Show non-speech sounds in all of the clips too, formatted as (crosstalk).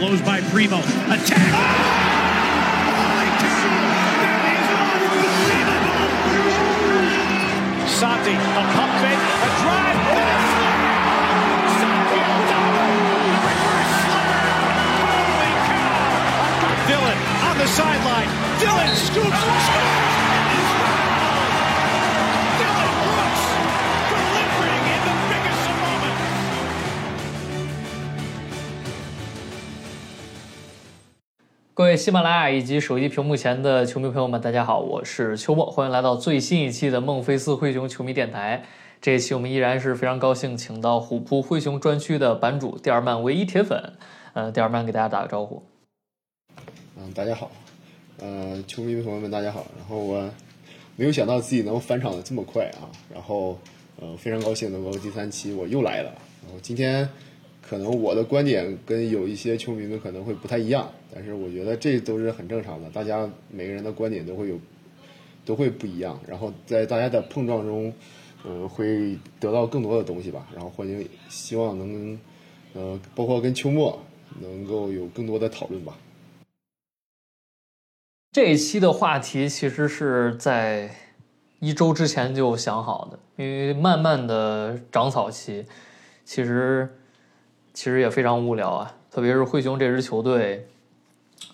blows by Primo. Attack! Unbelievable! Santi, a pump fake, a drive, and a! Santi! Holy cow! Dylan on the sideline. Dylan scoops, and is 各位喜马拉雅以及手机屏幕前的球迷朋友们，大家好，我是秋末，欢迎来到最新一期的孟菲斯灰熊球迷电台。这一期我们依然是非常高兴，请到虎扑灰熊专区的版主蒂尔曼唯一铁粉，呃，蒂尔曼给大家打个招呼。嗯，大家好，呃，球迷朋友们大家好。然后我没有想到自己能返场的这么快啊，然后呃非常高兴能够第三期我又来了。然后今天可能我的观点跟有一些球迷们可能会不太一样，但是我觉得这都是很正常的，大家每个人的观点都会有都会不一样，然后在大家的碰撞中，呃，会得到更多的东西吧。然后欢迎，希望能呃包括跟秋末能够有更多的讨论吧。这一期的话题其实是在一周之前就想好的，因为慢慢的长草期，其实其实也非常无聊啊，特别是灰熊这支球队，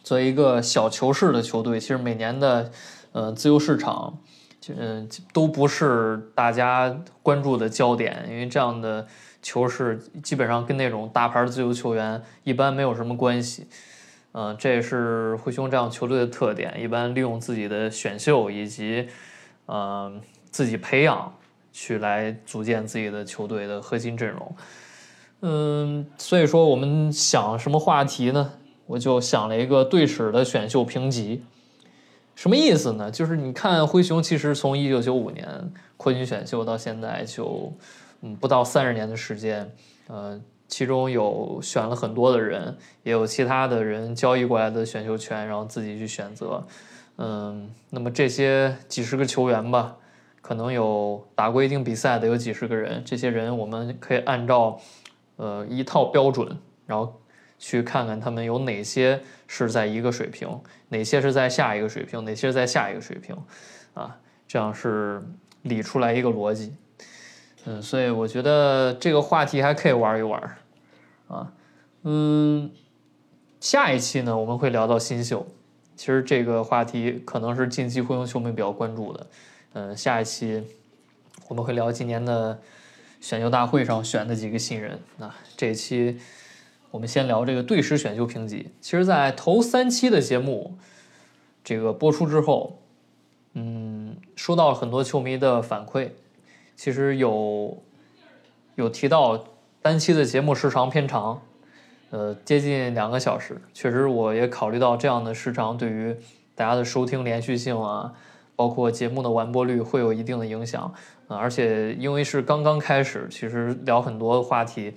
作为一个小球市的球队，其实每年的呃自由市场，嗯、都不是大家关注的焦点，因为这样的球市基本上跟那种大牌自由球员一般没有什么关系。嗯、这也是灰熊这样球队的特点，一般利用自己的选秀以及呃自己培养去来组建自己的球队的核心阵容。嗯，所以说我们想什么话题呢？我就想了一个队史的选秀评级。什么意思呢？就是你看灰熊其实从一九九五年扩军选秀到现在就嗯不到三十年的时间，呃，其中有选了很多的人，也有其他的人交易过来的选秀权，然后自己去选择。嗯，那么这些几十个球员吧，可能有打过一定比赛的有几十个人，这些人我们可以按照呃一套标准，然后去看看他们有哪些是在一个水平，哪些是在下一个水平，哪些是在下一个水平，啊，这样是理出来一个逻辑。嗯，所以我觉得这个话题还可以玩一玩，啊，嗯，下一期呢我们会聊到新秀，其实这个话题可能是近期灰熊球迷比较关注的，嗯，下一期我们会聊今年的选秀大会上选的几个新人，那这一期我们先聊这个队史选秀评级。其实，在头三期的节目这个播出之后，嗯，收到了很多球迷的反馈。其实有有提到单期的节目时长偏长，呃，接近两个小时。确实，我也考虑到这样的时长对于大家的收听连续性啊，包括节目的完播率会有一定的影响。啊，而且因为是刚刚开始，其实聊很多话题，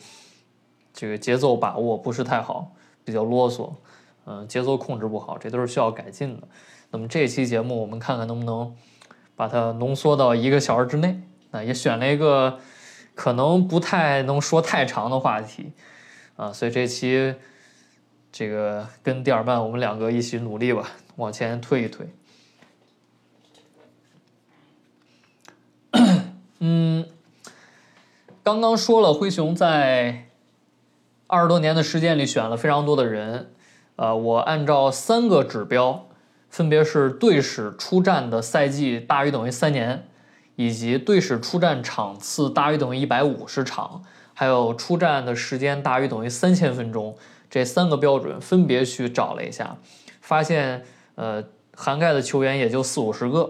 这个节奏把握不是太好，比较啰嗦，嗯、节奏控制不好，这都是需要改进的。那么这期节目，我们看看能不能把它浓缩到一个小时之内。啊，也选了一个可能不太能说太长的话题，啊，所以这期这个跟蒂尔曼我们两个一起努力吧，往前推一推。嗯，刚刚说了，灰熊在二十多年的时间里选了非常多的人，呃，我按照三个指标，分别是队史出战的赛季大于等于三年。以及队史出战场次大于等于一百五十场，还有出战的时间大于等于三千分钟，这三个标准分别去找了一下，发现呃涵盖的球员也就四五十个，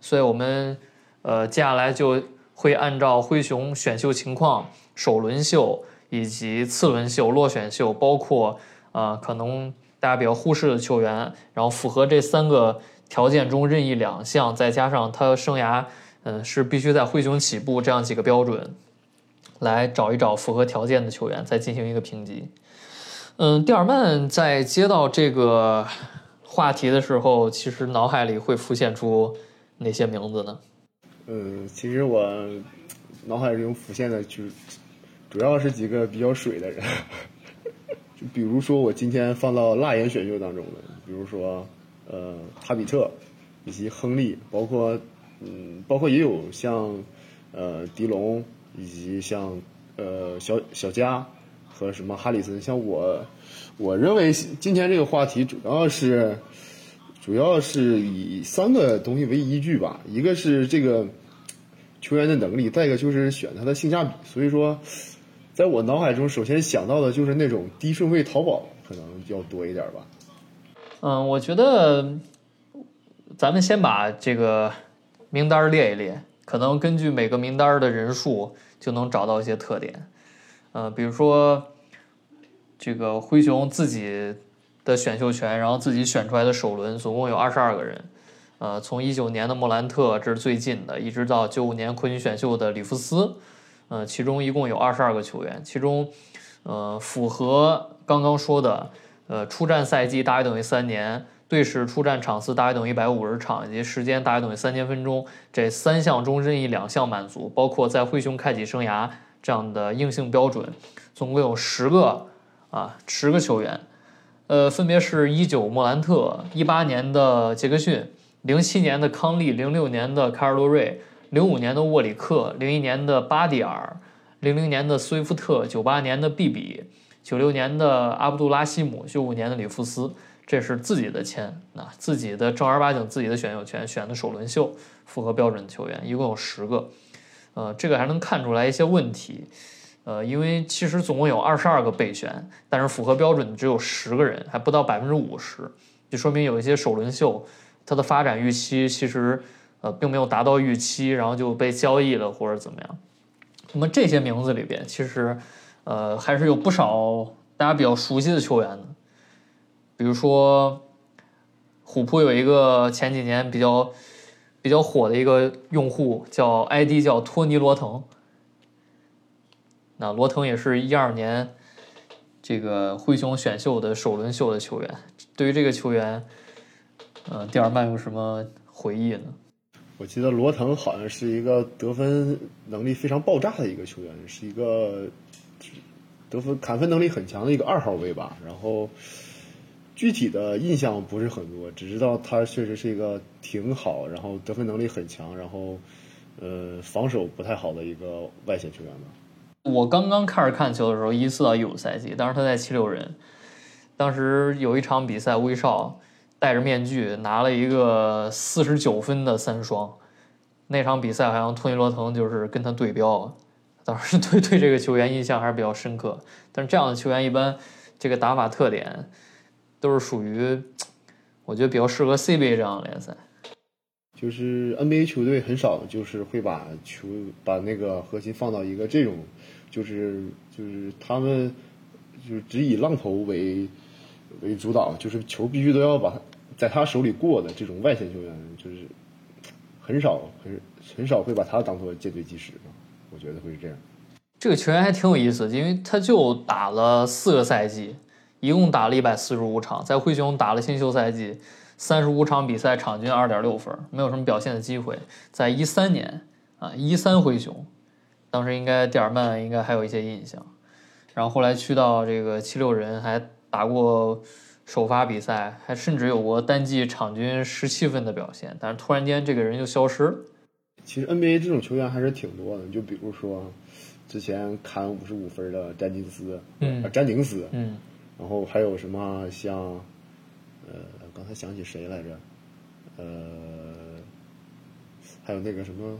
所以我们呃接下来就会按照灰熊选秀情况、首轮秀以及次轮秀、落选秀，包括呃可能大家比较忽视的球员，然后符合这三个。条件中任意两项，再加上他生涯，嗯，是必须在灰熊起步这样几个标准，来找一找符合条件的球员，再进行一个评级。嗯，蒂尔曼在接到这个话题的时候，其实脑海里会浮现出哪些名字呢？嗯，其实我脑海中浮现的就主要是几个比较水的人，(laughs) 就比如说我今天放到辣眼选秀当中的，比如说呃塔比特以及亨利，包括嗯包括也有像呃迪龙以及像呃小小加和什么哈里森，像我我认为今天这个话题主要是主要是以三个东西为依据吧，一个是这个球员的能力，再一个就是选他的性价比，所以说。在我脑海中，首先想到的就是那种低顺位淘宝可能要多一点吧。嗯，我觉得咱们先把这个名单列一列，可能根据每个名单的人数就能找到一些特点。呃，比如说这个灰熊自己的选秀权，然后自己选出来的首轮总共有二十二个人。呃，从一九年的莫兰特这是最近的，一直到九五年昆曲选秀的里弗斯。呃，其中一共有二十二个球员，其中，呃，符合刚刚说的，呃，出战赛季大于等于三年，队史出战场次大于等于一百五十场，以及时间大于等于三千分钟这三项中任意两项满足，包括在灰熊开启生涯这样的硬性标准，总共有十个啊，十个球员，呃，分别是一九莫兰特、一八年的杰克逊、零七年的康利、零六年的卡尔洛瑞。零五年的沃里克，零一年的巴蒂尔，零零年的斯威夫特，九八年的毕比，九六年的阿卜杜拉西姆，九五年的里弗斯，这是自己的签，那自己的正儿八经自己的选秀权选的首轮秀，符合标准的球员一共有十个，呃，这个还能看出来一些问题，呃，因为其实总共有二十二个备选，但是符合标准的只有十个人，还不到百分之五十，就说明有一些首轮秀它的发展预期其实。呃，并没有达到预期，然后就被交易了或者怎么样。那么这些名字里边，其实，呃，还是有不少大家比较熟悉的球员的。比如说，虎扑有一个前几年比较比较火的一个用户，叫 ID 叫托尼罗腾。那罗腾也是一二年这个灰熊选秀的首轮秀的球员。对于这个球员，呃，蒂尔曼有什么回忆呢？我记得罗腾好像是一个得分能力非常爆炸的一个球员，是一个得分砍分能力很强的一个二号位吧。然后具体的印象不是很多，只知道他确实是一个挺好，然后得分能力很强，然后呃防守不太好的一个外线球员吧。我刚刚开始看球的时候，一四到一五赛季，当时他在七六人，当时有一场比赛，威少。戴着面具拿了一个四十九分的三双，那场比赛好像托尼罗滕就是跟他对标，当时对对这个球员印象还是比较深刻。但是这样的球员一般这个打法特点都是属于我觉得比较适合 CBA 这样的联赛。就是 NBA 球队很少就是会把球把那个核心放到一个这种，就是就是他们就是只以浪头为。为主导，就是球必须都要把在他手里过的这种外线球员，就是很少很很少会把他当做舰队基石我觉得会是这样。这个球员还挺有意思，因为他就打了四个赛季，一共打了一百四十五场，在灰熊打了新秀赛季，三十五场比赛，场均二点六分，没有什么表现的机会。在一三年啊，一三灰熊，当时应该蒂尔曼应该还有一些印象，然后后来去到这个七六人还。打过首发比赛，还甚至有过单季场均十七分的表现，但是突然间这个人就消失了。其实 NBA 这种球员还是挺多的，就比如说之前砍五十五分的詹金斯，嗯，詹宁斯，嗯，然后还有什么像，呃，刚才想起谁来着？呃，还有那个什么，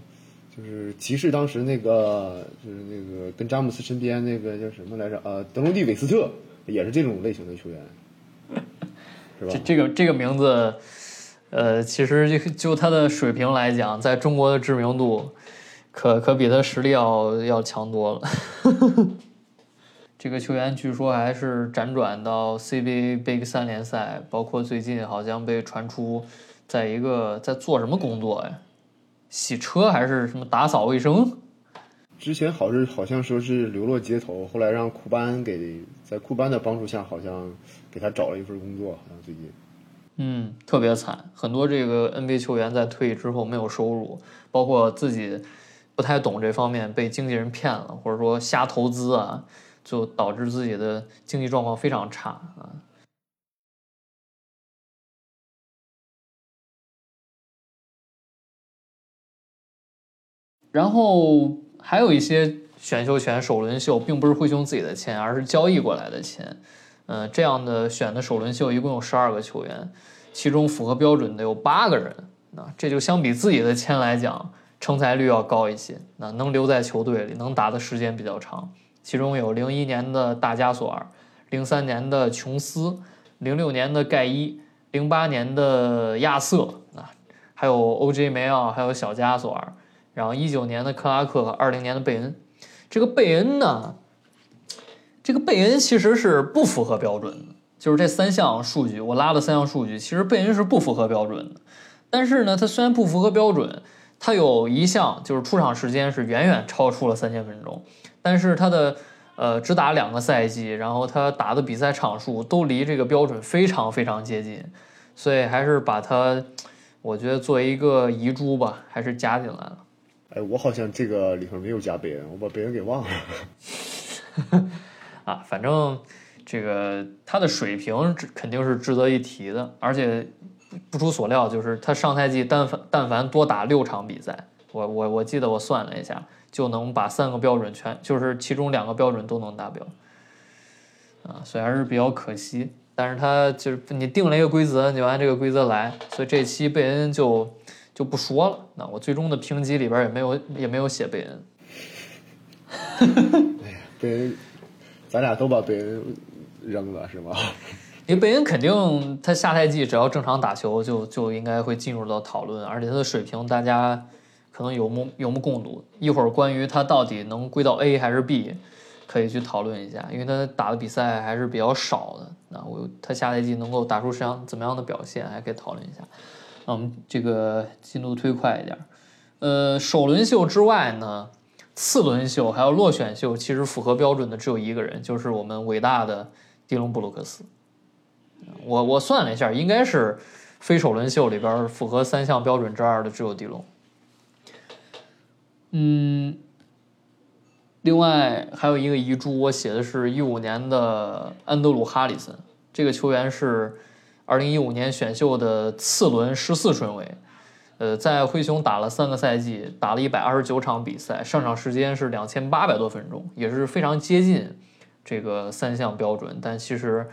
就是骑士当时那个，就是那个跟詹姆斯身边那个叫什么来着？呃，德隆蒂韦斯特。也是这种类型的球员，(laughs) 是吧？这这个这个名字，呃，其实就就他的水平来讲，在中国的知名度，可可比他实力要要强多了。(laughs) 这个球员据说还是辗转到 CBA Big 三联赛，包括最近好像被传出在一个在做什么工作呀？洗车还是什么打扫卫生？之前好是好像说是流落街头，后来让库班给在库班的帮助下，好像给他找了一份工作，好像最近，嗯，特别惨，很多这个 NBA 球员在退役之后没有收入，包括自己不太懂这方面，被经纪人骗了，或者说瞎投资啊，就导致自己的经济状况非常差啊。然后还有一些选秀权首轮秀，并不是灰熊自己的签，而是交易过来的钱。嗯，这样的选的首轮秀一共有十二个球员，其中符合标准的有八个人。那这就相比自己的签来讲，成才率要高一些。那能留在球队里，能打的时间比较长。其中有零一年的大加索尔，零三年的琼斯，零六年的盖伊，零八年的亚瑟啊，还有 O.J. 梅奥，还有小加索尔。然后一九年的克拉克和二零年的贝恩，这个贝恩呢，这个贝恩其实是不符合标准的，就是这三项数据我拉了三项数据，其实贝恩是不符合标准的。但是呢，他虽然不符合标准，他有一项就是出场时间是远远超出了三千分钟，但是他的呃只打两个赛季，然后他打的比赛场数都离这个标准非常非常接近，所以还是把他，我觉得作为一个遗珠吧，还是加进来了。哎，我好像这个里头没有加贝恩，我把贝恩给忘了。(laughs) 啊，反正这个他的水平肯定是值得一提的，而且不出所料，就是他上赛季但凡但凡多打六场比赛，我我我记得我算了一下，就能把三个标准全，就是其中两个标准都能达标。啊，所以还是比较可惜。但是他就是你定了一个规则，你就按这个规则来，所以这期贝恩就。就不说了。那我最终的评级里边也没有也没有写贝恩。(laughs) 哎呀，贝恩，咱俩都把贝恩扔了是吗？(laughs) 因为贝恩肯定他下赛季只要正常打球，就就应该会进入到讨论，而且他的水平大家可能有目有目共睹。一会儿关于他到底能归到 A 还是 B，可以去讨论一下，因为他打的比赛还是比较少的。那我他下赛季能够打出什样怎么样的表现，还可以讨论一下。我们这个进度推快一点，呃，首轮秀之外呢，次轮秀还有落选秀，其实符合标准的只有一个人，就是我们伟大的迪隆布鲁克斯。我我算了一下，应该是非首轮秀里边符合三项标准之二的只有迪隆。嗯，另外还有一个遗珠，我写的是一五年的安德鲁哈里森，这个球员是。二零一五年选秀的次轮十四顺位，呃，在灰熊打了三个赛季，打了一百二十九场比赛，上场时间是两千八百多分钟，也是非常接近这个三项标准，但其实，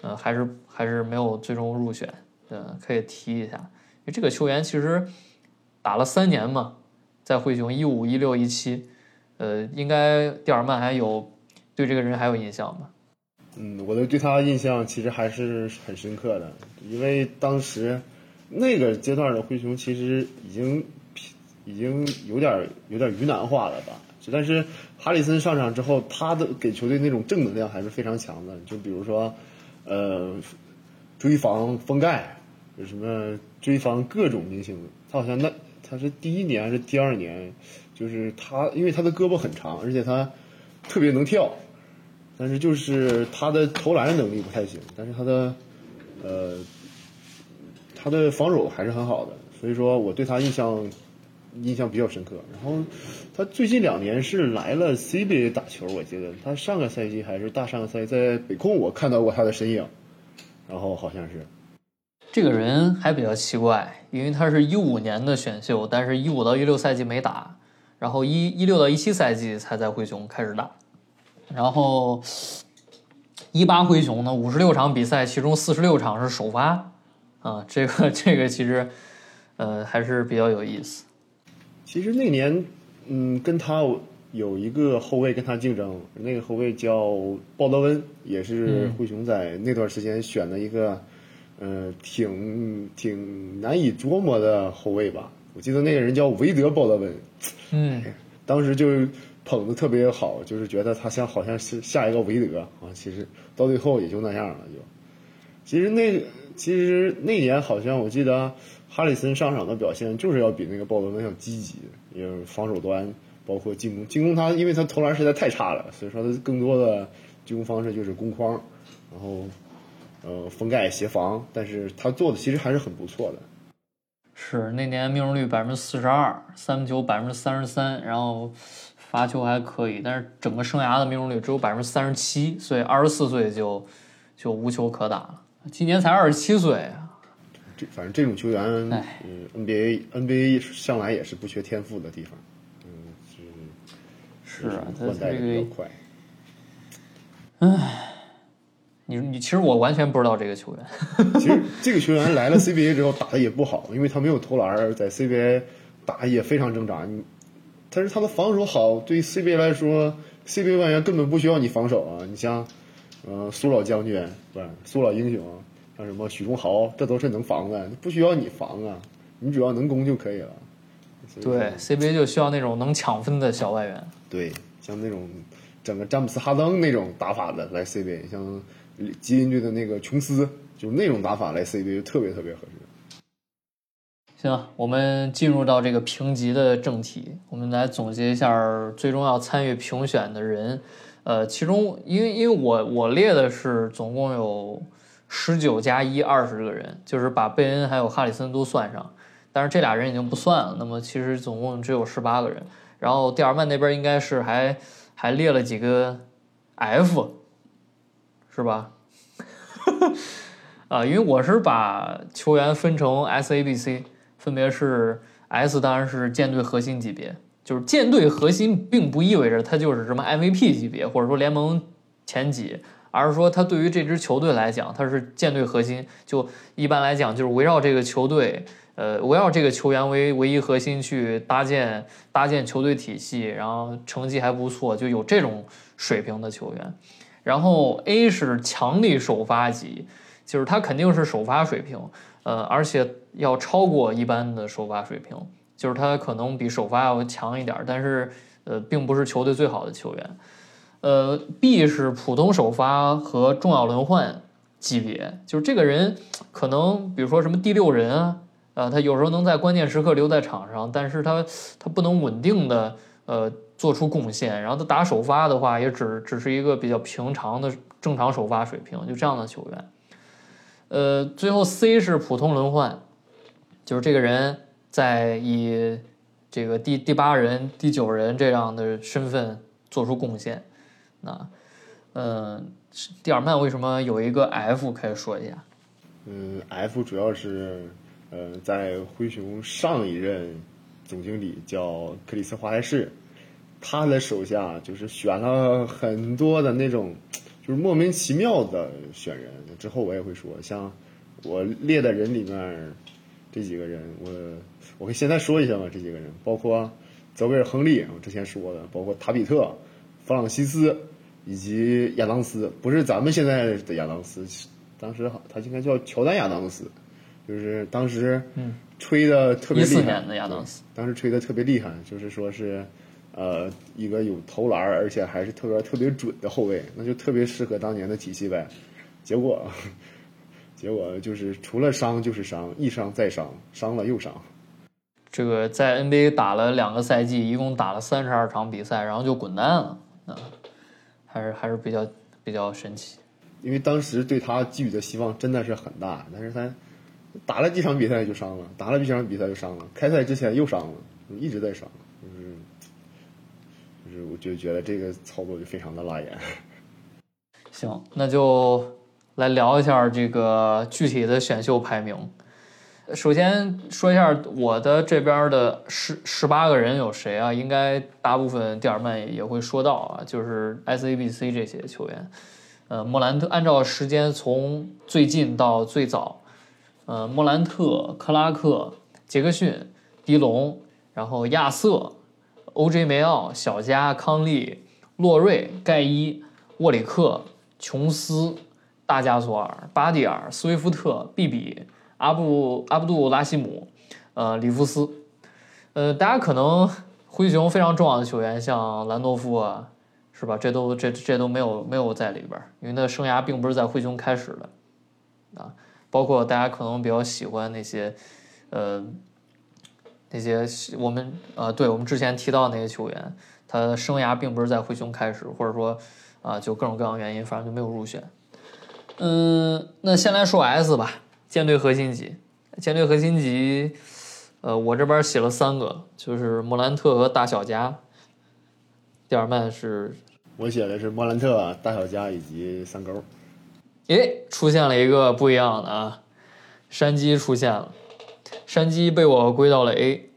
呃，还是还是没有最终入选。呃，可以提一下，因为这个球员其实打了三年嘛，在灰熊一五一六一七，呃，应该蒂尔曼还有对这个人还有印象吧？嗯，我的对他印象其实还是很深刻的，因为当时那个阶段的灰熊其实已经已经有点有点鱼腩化了吧。但是哈里森上场之后，他的给球队那种正能量还是非常强的。就比如说，呃，追防封盖，有什么追防各种明星，他好像那他是第一年还是第二年，就是他因为他的胳膊很长，而且他特别能跳。但是就是他的投篮能力不太行，但是他的，呃，他的防守还是很好的，所以说我对他印象印象比较深刻。然后他最近两年是来了 CBA 打球，我记得他上个赛季还是大上个赛季在北控我看到过他的身影，然后好像是这个人还比较奇怪，因为他是一五年的选秀，但是一五到一六赛季没打，然后一一六到一七赛季才在灰熊开始打。然后，一八灰熊呢，五十六场比赛，其中四十六场是首发，啊，这个这个其实，呃，还是比较有意思。其实那年，嗯，跟他有一个后卫跟他竞争，那个后卫叫鲍德温，也是灰熊在那段时间选的一个，呃，挺挺难以琢磨的后卫吧。我记得那个人叫韦德鲍德温，嗯，当时就。捧的特别好，就是觉得他像好像是下一个韦德啊，其实到最后也就那样了。就其实那其实那年好像我记得哈里森上场的表现就是要比那个鲍德温要积极，也防守端包括进攻，进攻他因为他投篮实在太差了，所以说他更多的进攻方式就是攻框，然后呃封盖协防，但是他做的其实还是很不错的。是那年命中率百分之四十二，三分球百分之三十三，然后。罚球还可以，但是整个生涯的命中率只有百分之三十七，所以二十四岁就就无球可打了。今年才二十七岁啊，这反正这种球员，嗯，NBA NBA 向来也是不缺天赋的地方，嗯，是是啊，他换代的这个比较快。你你其实我完全不知道这个球员，其实 (laughs) 这个球员来了 CBA 之后打的也不好，因为他没有投篮，在 CBA 打也非常挣扎。你但是他的防守好，对 CBA 来说，CBA 外援根本不需要你防守啊。你像，呃，苏老将军不是苏老英雄，像什么许忠豪，这都是能防的，不需要你防啊，你只要能攻就可以了。对 CBA 就需要那种能抢分的小外援。对，像那种整个詹姆斯哈登那种打法的来 CBA，像吉林队的那个琼斯，就是那种打法来 CBA 就特别特别合适。行，我们进入到这个评级的正题，我们来总结一下最终要参与评选的人。呃，其中因为因为我我列的是总共有十九加一二十个人，就是把贝恩还有哈里森都算上，但是这俩人已经不算了，那么其实总共只有十八个人。然后蒂尔曼那边应该是还还列了几个 F，是吧？(laughs) 啊，因为我是把球员分成 S、A、B、C，分别是 S 当然是舰队核心级别，就是舰队核心并不意味着他就是什么 MVP 级别或者说联盟前几，而是说他对于这支球队来讲，他是舰队核心。就一般来讲，就是围绕这个球队，呃，围绕这个球员为唯一核心去搭建搭建球队体系，然后成绩还不错，就有这种水平的球员。然后 A 是强力首发级，就是他肯定是首发水平，呃，而且要超过一般的首发水平，就是他可能比首发要强一点，但是呃，并不是球队最好的球员。呃，B 是普通首发和重要轮换级别，就是这个人可能比如说什么第六人啊，呃，他有时候能在关键时刻留在场上，但是他他不能稳定的呃做出贡献，然后他打首发的话也只只是一个比较平常的正常首发水平，就这样的球员。呃，最后 C 是普通轮换，就是这个人在以这个第第八人、第九人这样的身份做出贡献。那，嗯，蒂尔曼为什么有一个 F 可以说一下？嗯，F 主要是，呃，在灰熊上一任总经理叫克里斯华莱士，他的手下就是选了很多的那种，就是莫名其妙的选人。之后我也会说，像我列的人里面这几个人，我我可以现在说一下嘛，这几个人包括泽维尔·亨利，我之前说的，包括塔比特、弗朗西斯以及亚当斯，不是咱们现在的亚当斯，当时好他应该叫乔丹亚当斯，就是当时吹的特别厉害。一四年的亚当斯，当时吹的特别厉害，就是说是，呃，一个有投篮而且还是特别特别准的后卫，那就特别适合当年的体系呗。结果，结果就是除了伤就是伤，一伤再伤，伤了又伤。这个在 NBA 打了两个赛季，一共打了三十二场比赛，然后就滚蛋了，啊，还是还是比较比较神奇。因为当时对他寄予的希望真的是很大，但是他打了几场比赛就伤了，打了几场比赛就伤了，开赛之前又伤了，一直在伤，就是就是我就觉得这个操作就非常的辣眼。行，那就来聊一下这个具体的选秀排名。首先说一下我的这边的十十八个人有谁啊？应该大部分蒂尔曼也会说到啊，就是 S、A、B、C 这些球员。呃，莫兰特按照时间从最近到最早，呃，莫兰特、克拉克、杰克逊、迪龙，然后亚瑟、O.J. 梅奥、小加、康利、洛瑞、盖伊、沃里克、琼斯、大加索尔、巴蒂尔、斯威夫特、毕比、阿布阿布杜拉西姆，呃，里夫斯，呃，大家可能灰熊非常重要的球员，像兰多夫啊，是吧？这都这这都没有没有在里边，因为他生涯并不是在灰熊开始的，啊，包括大家可能比较喜欢那些，呃，那些我们呃，对我们之前提到那些球员，他生涯并不是在灰熊开始，或者说啊，就各种各样原因，反正就没有入选。嗯，那先来说 S 吧，舰队核心级，舰队核心级，呃，我这边写了三个，就是莫兰特和大小加。蒂尔曼是，我写的是莫兰特、大小加以及三勾。诶，出现了一个不一样的啊，山鸡出现了，山鸡被我归到了 A。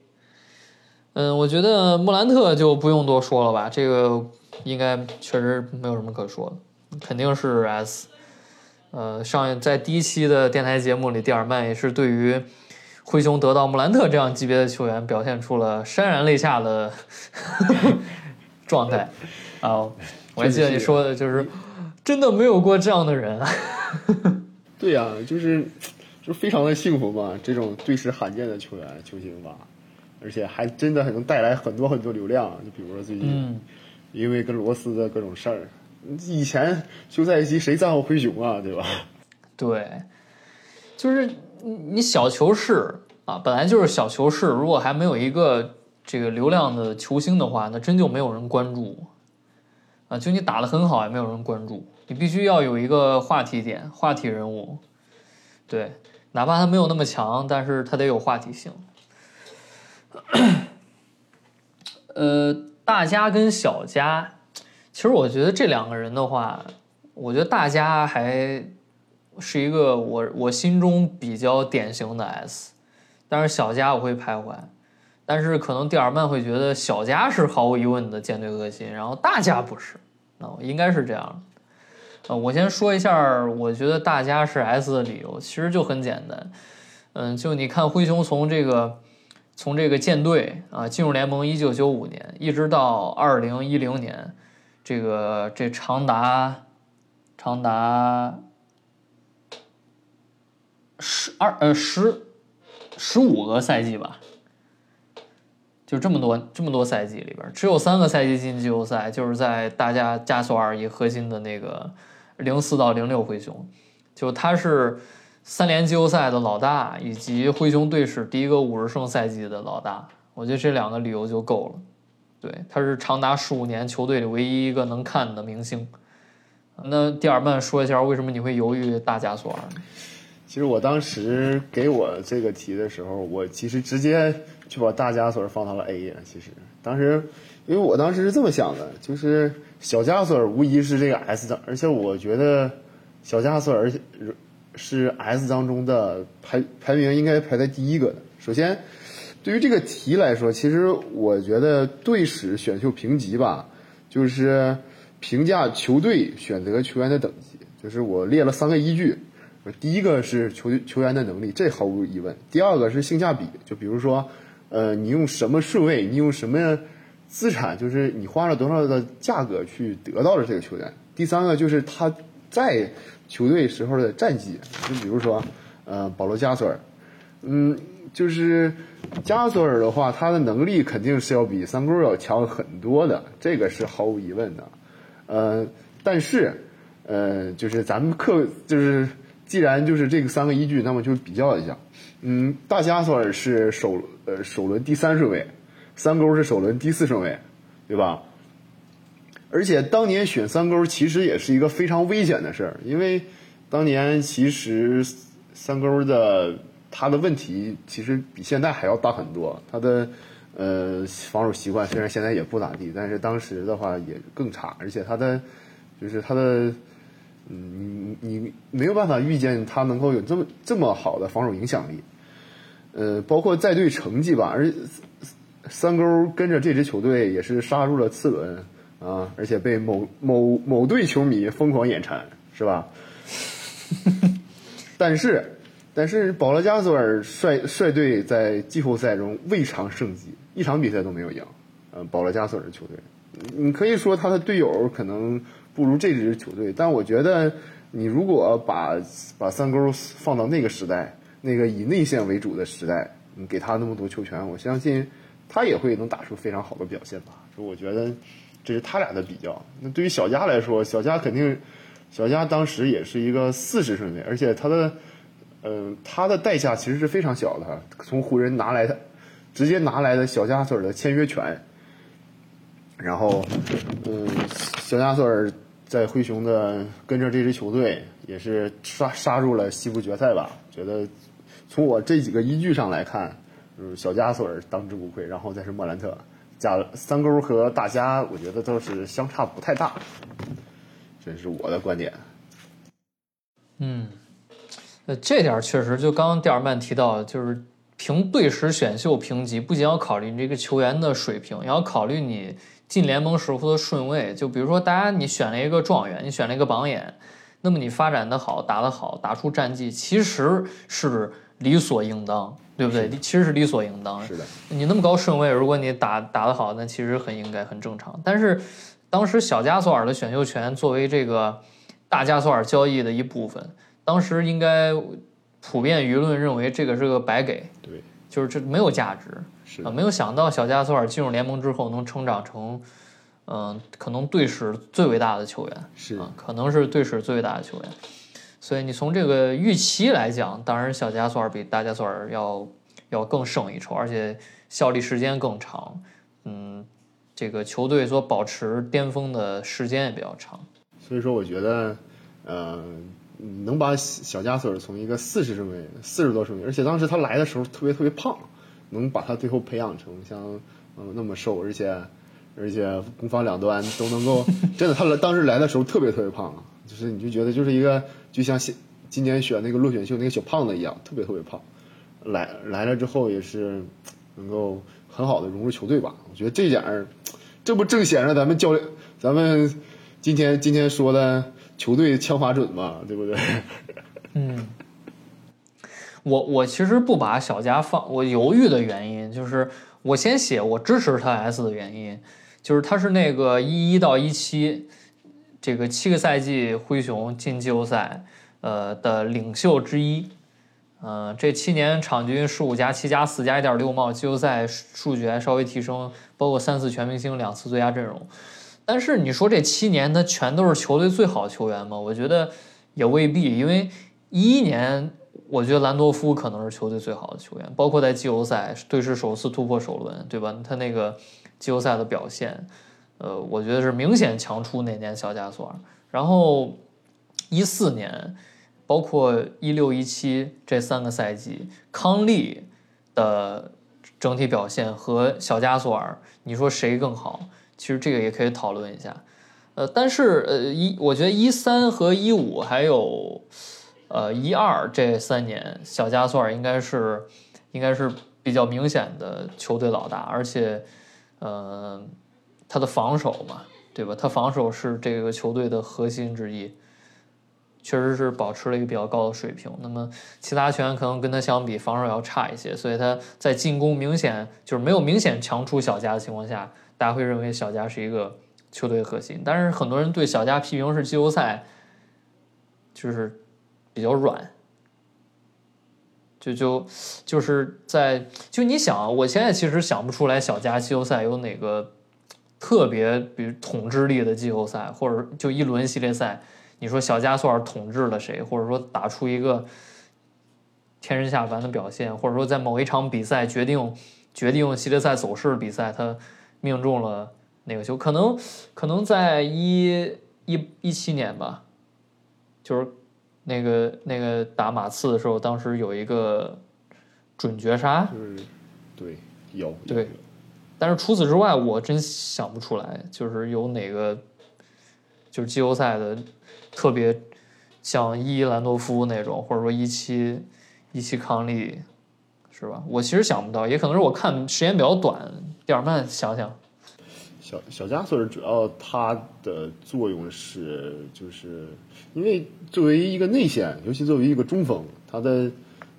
嗯，我觉得莫兰特就不用多说了吧，这个应该确实没有什么可说的，肯定是 S。呃，上在第一期的电台节目里，蒂尔曼也是对于灰熊得到莫兰特这样级别的球员，表现出了潸然泪下的状态啊！我还记得你说的就是，真的没有过这样的人。(laughs) 对呀、就是就非常的幸福嘛，这种队史罕见的球员球星吧，而且还真的很能带来很多很多流量。就比如说最近，嗯因为跟罗斯的各种事儿，以前休赛期谁在乎灰熊啊，对吧？对，就是你你小球市啊，本来就是小球市，如果还没有一个这个流量的球星的话，那真就没有人关注啊。就你打的很好，也没有人关注。你必须要有一个话题点、话题人物，对，哪怕他没有那么强，但是他得有话题性。(laughs) 呃，大家跟小家，其实我觉得这两个人的话，我觉得大家还是一个我我心中比较典型的 S，但是小加我会徘徊，但是可能蒂尔曼会觉得小加是毫无疑问的舰队核心，然后大家不是，那应该是这样的。呃，我先说一下，我觉得大家是 S 的理由，其实就很简单，嗯，就你看灰熊从这个从这个舰队啊进入联盟，一九九五年一直到二零一零年，这个这长达长达十二呃十十五个赛季吧，就这么多这么多赛季里边，只有三个赛季进季后赛，就是在大家加索尔以核心的那个零四到零六灰熊，就他是三连季后赛的老大，以及灰熊队史第一个五十胜赛季的老大，我觉得这两个理由就够了。对，他是长达十五年球队里唯一一个能看的明星。那蒂尔曼说一下，为什么你会犹豫大加索尔？其实我当时给我这个题的时候，我其实直接就把大加索尔放到了 A 呀。其实当时，因为我当时是这么想的，就是小加索尔无疑是这个 S 当，而且我觉得小加索尔是 S 当中的排排名应该排在第一个的。首先，对于这个题来说，其实我觉得队史选秀评级吧，就是评价球队选择球员的等级，就是我列了三个依据。第一个是球球员的能力，这毫无疑问。第二个是性价比，就比如说，呃，你用什么顺位，你用什么资产，就是你花了多少的价格去得到了这个球员。第三个就是他在球队时候的战绩，就比如说，呃，保罗加索尔，嗯，就是加索尔的话，他的能力肯定是要比三勾要强很多的，这个是毫无疑问的。呃，但是，呃，就是咱们客就是。既然就是这个三个依据，那么就比较一下。嗯，大加索尔是首呃首轮第三顺位，三勾是首轮第四顺位，对吧？而且当年选三勾其实也是一个非常危险的事儿，因为当年其实三勾的他的问题其实比现在还要大很多，他的呃防守习惯虽然现在也不咋地，但是当时的话也更差，而且他的就是他的。嗯，你你没有办法预见他能够有这么这么好的防守影响力，呃，包括在队成绩吧，而三勾跟着这支球队也是杀入了次轮啊，而且被某某某队球迷疯狂眼馋，是吧？(laughs) 但是，但是保罗加索尔率率队在季后赛中未尝胜绩，一场比赛都没有赢。呃，保罗加索尔的球队，你可以说他的队友可能。不如这支球队，但我觉得你如果把把三勾放到那个时代，那个以内线为主的时代，你给他那么多球权，我相信他也会能打出非常好的表现吧。所以我觉得这是他俩的比较。那对于小加来说，小加肯定，小加当时也是一个四十顺位，而且他的嗯他的代价其实是非常小的，从湖人拿来的直接拿来的小加索尔的签约权，然后嗯小加索尔。在灰熊的跟着这支球队也是杀杀入了西部决赛吧？觉得从我这几个依据上来看，嗯，小加索尔当之无愧，然后再是莫兰特，加三勾和大家，我觉得都是相差不太大，这是我的观点。嗯，呃，这点确实，就刚刚蒂尔曼提到，就是凭队时选秀评级，不仅要考虑你这个球员的水平，也要考虑你进联盟时候的顺位。就比如说，大家你选了一个状元，你选了一个榜眼，那么你发展的好，打得好，打出战绩，其实是理所应当，对不对？其实是理所应当。是的，你那么高顺位，如果你打打得好，那其实很应该，很正常。但是当时小加索尔的选秀权作为这个大加索尔交易的一部分，当时应该普遍舆论认为这个是个白给，对，就是这没有价值啊，是啊，没有想到小加索尔进入联盟之后能成长成，嗯、可能队史最伟大的球员。是啊，可能是队史最伟大的球员。所以你从这个预期来讲，当然小加索尔比大加索尔要要更胜一筹，而且效力时间更长。嗯，这个球队所保持巅峰的时间也比较长。所以说我觉得，呃，能把小加索尔从一个四十顺位、四十多顺位，而且当时他来的时候特别特别胖，能把他最后培养成像嗯、那么瘦，而且而且攻防两端都能够，真的他来当时来的时候特别特别胖，就是你就觉得就是一个就像现今年选那个落选秀那个小胖子一样，特别特别胖，来来了之后也是能够很好的融入球队吧。我觉得这点儿，这不正显着咱们教练，咱们今天今天说的球队枪法准嘛，对不对？(laughs) 嗯我我其实不把小加放，我犹豫的原因就是我先写我支持他 S 的原因，就是他是那个一一到一七这个七个赛季灰熊进季后赛呃的领袖之一，呃，这七年场均十五加七加四加一点六帽，季后赛数据还稍微提升，包括三次全明星，两次最佳阵容。但是你说这七年他全都是球队最好的球员吗？我觉得也未必，因为一一年我觉得兰多夫可能是球队最好的球员，包括在季后赛队史首次突破首轮，对吧？他那个季后赛的表现，呃，我觉得是明显强出那年小加索尔。然后一四年，包括一六一七这三个赛季，康利的整体表现和小加索尔，你说谁更好？其实这个也可以讨论一下。呃，但是呃一，我觉得一三和一五还有呃一二这三年，小加索尔应该是应该是比较明显的球队老大，而且呃他的防守嘛，对吧？他防守是这个球队的核心之一。确实是保持了一个比较高的水平。那么其他球员可能跟他相比，防守要差一些，所以他在进攻明显就是没有明显强出小加的情况下，大家会认为小加是一个球队核心。但是很多人对小加批评是季后赛就是比较软，就就就是在就你想，我现在其实想不出来小加季后赛有哪个特别比如统治力的季后赛，或者就一轮系列赛。你说小加索尔统治了谁，或者说打出一个天神下凡的表现，或者说在某一场比赛决定决定系列赛走势的比赛，他命中了那个球？可能可能在一一一七年吧，就是那个那个打马刺的时候，当时有一个准绝杀，就是对有对，但是除此之外，我真想不出来，就是有哪个就是季后赛的。特别像伊兰多夫那种，或者说一七一七康利，是吧？我其实想不到，也可能是我看时间比较短。蒂尔曼想想，小小加索尔主要它的作用是，就是因为作为一个内线，尤其作为一个中锋，他的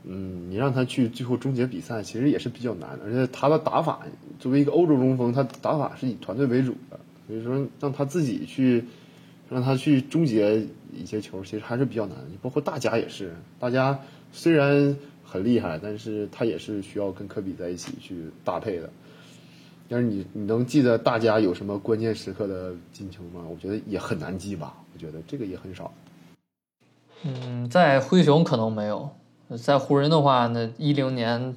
嗯，你让他去最后终结比赛，其实也是比较难的。而且他的打法，作为一个欧洲中锋，他打法是以团队为主的，所以说让他自己去。让他去终结一些球，其实还是比较难。包括大家也是，大家虽然很厉害，但是他也是需要跟科比在一起去搭配的。但是你你能记得大家有什么关键时刻的进球吗？我觉得也很难记吧。我觉得这个也很少。嗯，在灰熊可能没有，在湖人的话，那一零年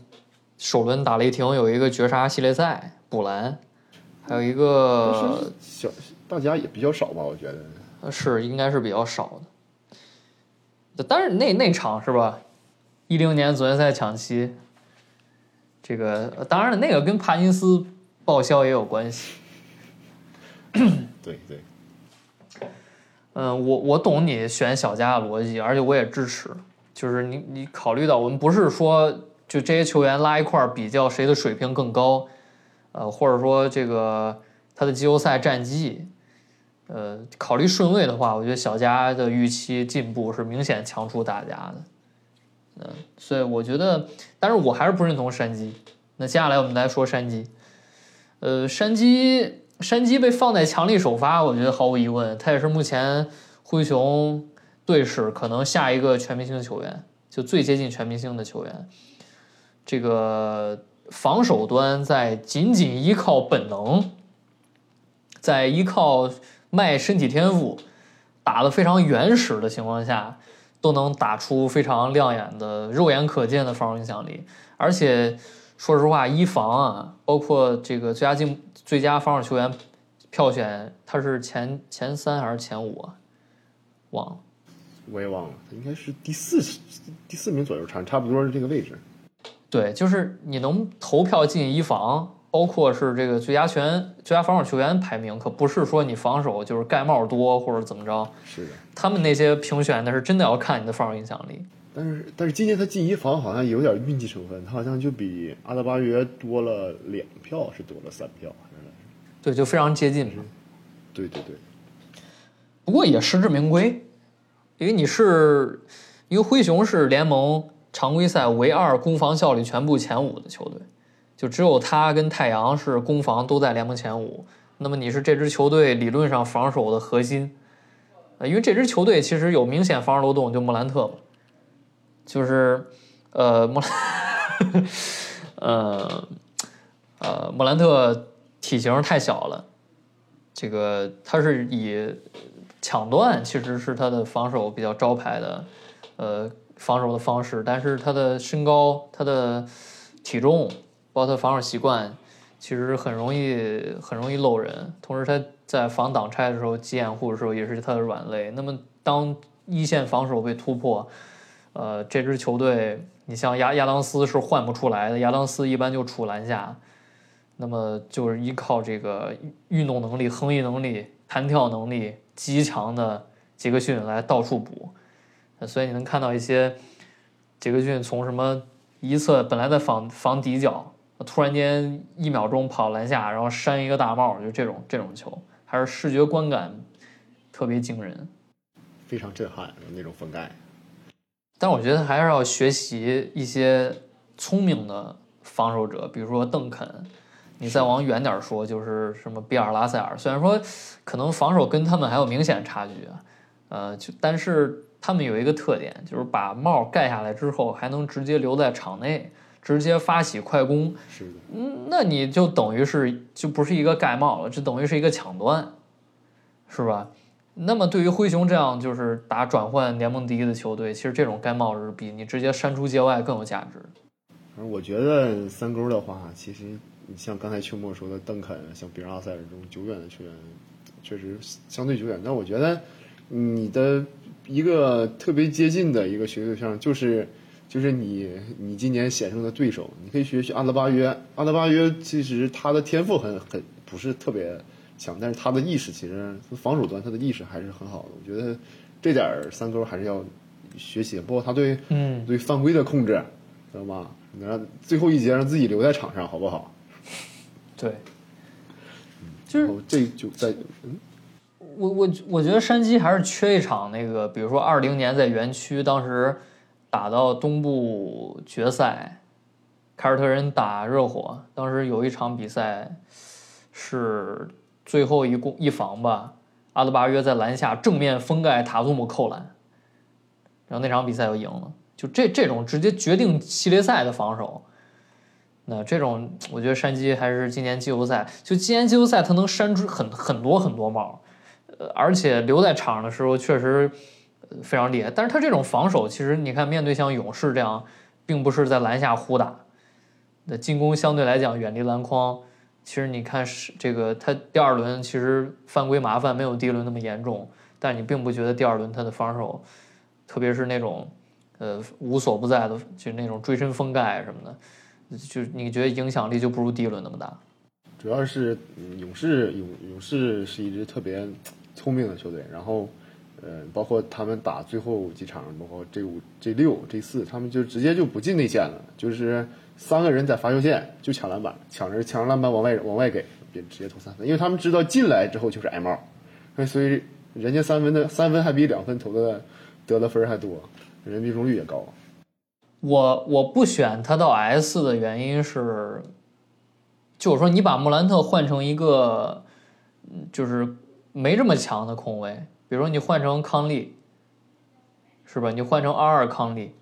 首轮打雷霆有一个绝杀系列赛补篮，还有一个小大家也比较少吧，我觉得。是应该是比较少的，但是那那场是吧？一零年总决赛抢七，这个当然了，那个跟帕金斯报销也有关系。对对，嗯，我我懂你选小加的逻辑，而且我也支持。就是你你考虑到我们不是说就这些球员拉一块儿比较谁的水平更高，呃，或者说这个他的季后赛战绩，呃，考虑顺位的话，我觉得小加的预期进步是明显强出大家的。嗯，所以我觉得，但是我还是不认同山鸡。那接下来我们来说山鸡，呃，山鸡山鸡被放在强力首发，我觉得毫无疑问，他也是目前灰熊队史可能下一个全明星的球员，就最接近全明星的球员。这个防守端在仅仅依靠本能，在依靠卖身体天赋打得非常原始的情况下，都能打出非常亮眼的、肉眼可见的防守影响力。而且说实话，一防啊，包括这个最佳进最佳防守球员票选，他是前前三还是前五啊？忘了。我也忘了，应该是第四第四名左右，差差不多是这个位置。对，就是你能投票进一防，包括是这个最佳球员、最佳防守球员排名，可不是说你防守就是盖帽多或者怎么着。是的，他们那些评选的是真的要看你的防守影响力。但是但是今年他进一防好像有点运气成分，他好像就比阿德巴约多了两票，是多了三票。对，就非常接近嘛。对对对，不过也实至名归，因为你是因为灰熊是联盟常规赛唯二攻防效率全部前五的球队，就只有他跟太阳是攻防都在联盟前五。那么你是这支球队理论上防守的核心，呃，因为这支球队其实有明显防守漏洞，就莫兰特嘛，就是呃莫兰，(laughs) 呃呃莫兰特体型太小了。这个他是以抢断其实是他的防守比较招牌的，呃，防守的方式。但是他的身高、他的体重，包括他防守习惯，其实很容易很容易漏人。同时他在防挡拆的时候、急掩护的时候也是他的软肋。那么当一线防守被突破，呃，这支球队你像亚亚当斯是换不出来的，亚当斯一般就处篮下。那么就是依靠这个运动能力、横移能力、弹跳能力极强的杰克逊来到处补，所以你能看到一些杰克逊从什么一侧本来在防防底角，突然间一秒钟跑篮下，然后扇一个大帽，就这种这种球，还是视觉观感特别惊人，非常震撼那种封盖。但我觉得还是要学习一些聪明的防守者，比如说邓肯。你再往远点说，就是什么比尔拉塞尔，虽然说可能防守跟他们还有明显差距啊，呃，就但是他们有一个特点，就是把帽盖下来之后，还能直接留在场内，直接发起快攻。是的，嗯，那你就等于是就不是一个盖帽了，这等于是一个抢断，是吧？那么对于灰熊这样就是打转换联盟第一的球队，其实这种盖帽是比你直接删出界外更有价值。而我觉得三勾的话，其实。你像刚才秋末说的邓肯，像比尔阿塞尔这种久远的球员，确实相对久远。但我觉得你的一个特别接近的一个学习对象，就是就是你你今年险胜的对手，你可以学学阿德巴约。阿德巴约其实他的天赋很很不是特别强，但是他的意识其实防守端他的意识还是很好的。我觉得这点三勾还是要学习，包括他对嗯对犯规的控制，知道吗？让最后一节让自己留在场上，好不好？对，就是这就在嗯，我我我觉得山鸡还是缺一场那个，比如说二零年在园区当时打到东部决赛，凯尔特人打热火，当时有一场比赛是最后一攻一防吧，阿德巴约在篮下正面封盖塔图姆扣篮，然后那场比赛就赢了，就这这种直接决定系列赛的防守。那这种，我觉得山鸡还是今年季后赛，就今年季后赛他能扇出很很多很多帽，呃，而且留在场上的时候确实非常厉害。但是他这种防守，其实你看面对像勇士这样，并不是在篮下胡打，那进攻相对来讲远离篮筐。其实你看是这个他第二轮其实犯规麻烦没有第一轮那么严重，但你并不觉得第二轮他的防守，特别是那种呃无所不在的，就那种追身封盖什么的。就你觉得影响力就不如第一轮那么大？主要是、嗯勇士勇勇士是一支特别聪明的球队，然后呃，包括他们打最后几场，包括这五、这六、这四，他们就直接就不进内线了，就是三个人在罚球线就抢篮板，抢着抢着篮板往外往外给，别直接投三分，因为他们知道进来之后就是挨帽，所以人家三分的三分还比两分投的得的分还多，人命中率也高。我我不选他到 S 的原因是，就是说你把莫兰特换成一个，就是没这么强的控卫，比如说你换成康利，是吧？你换成阿尔康利，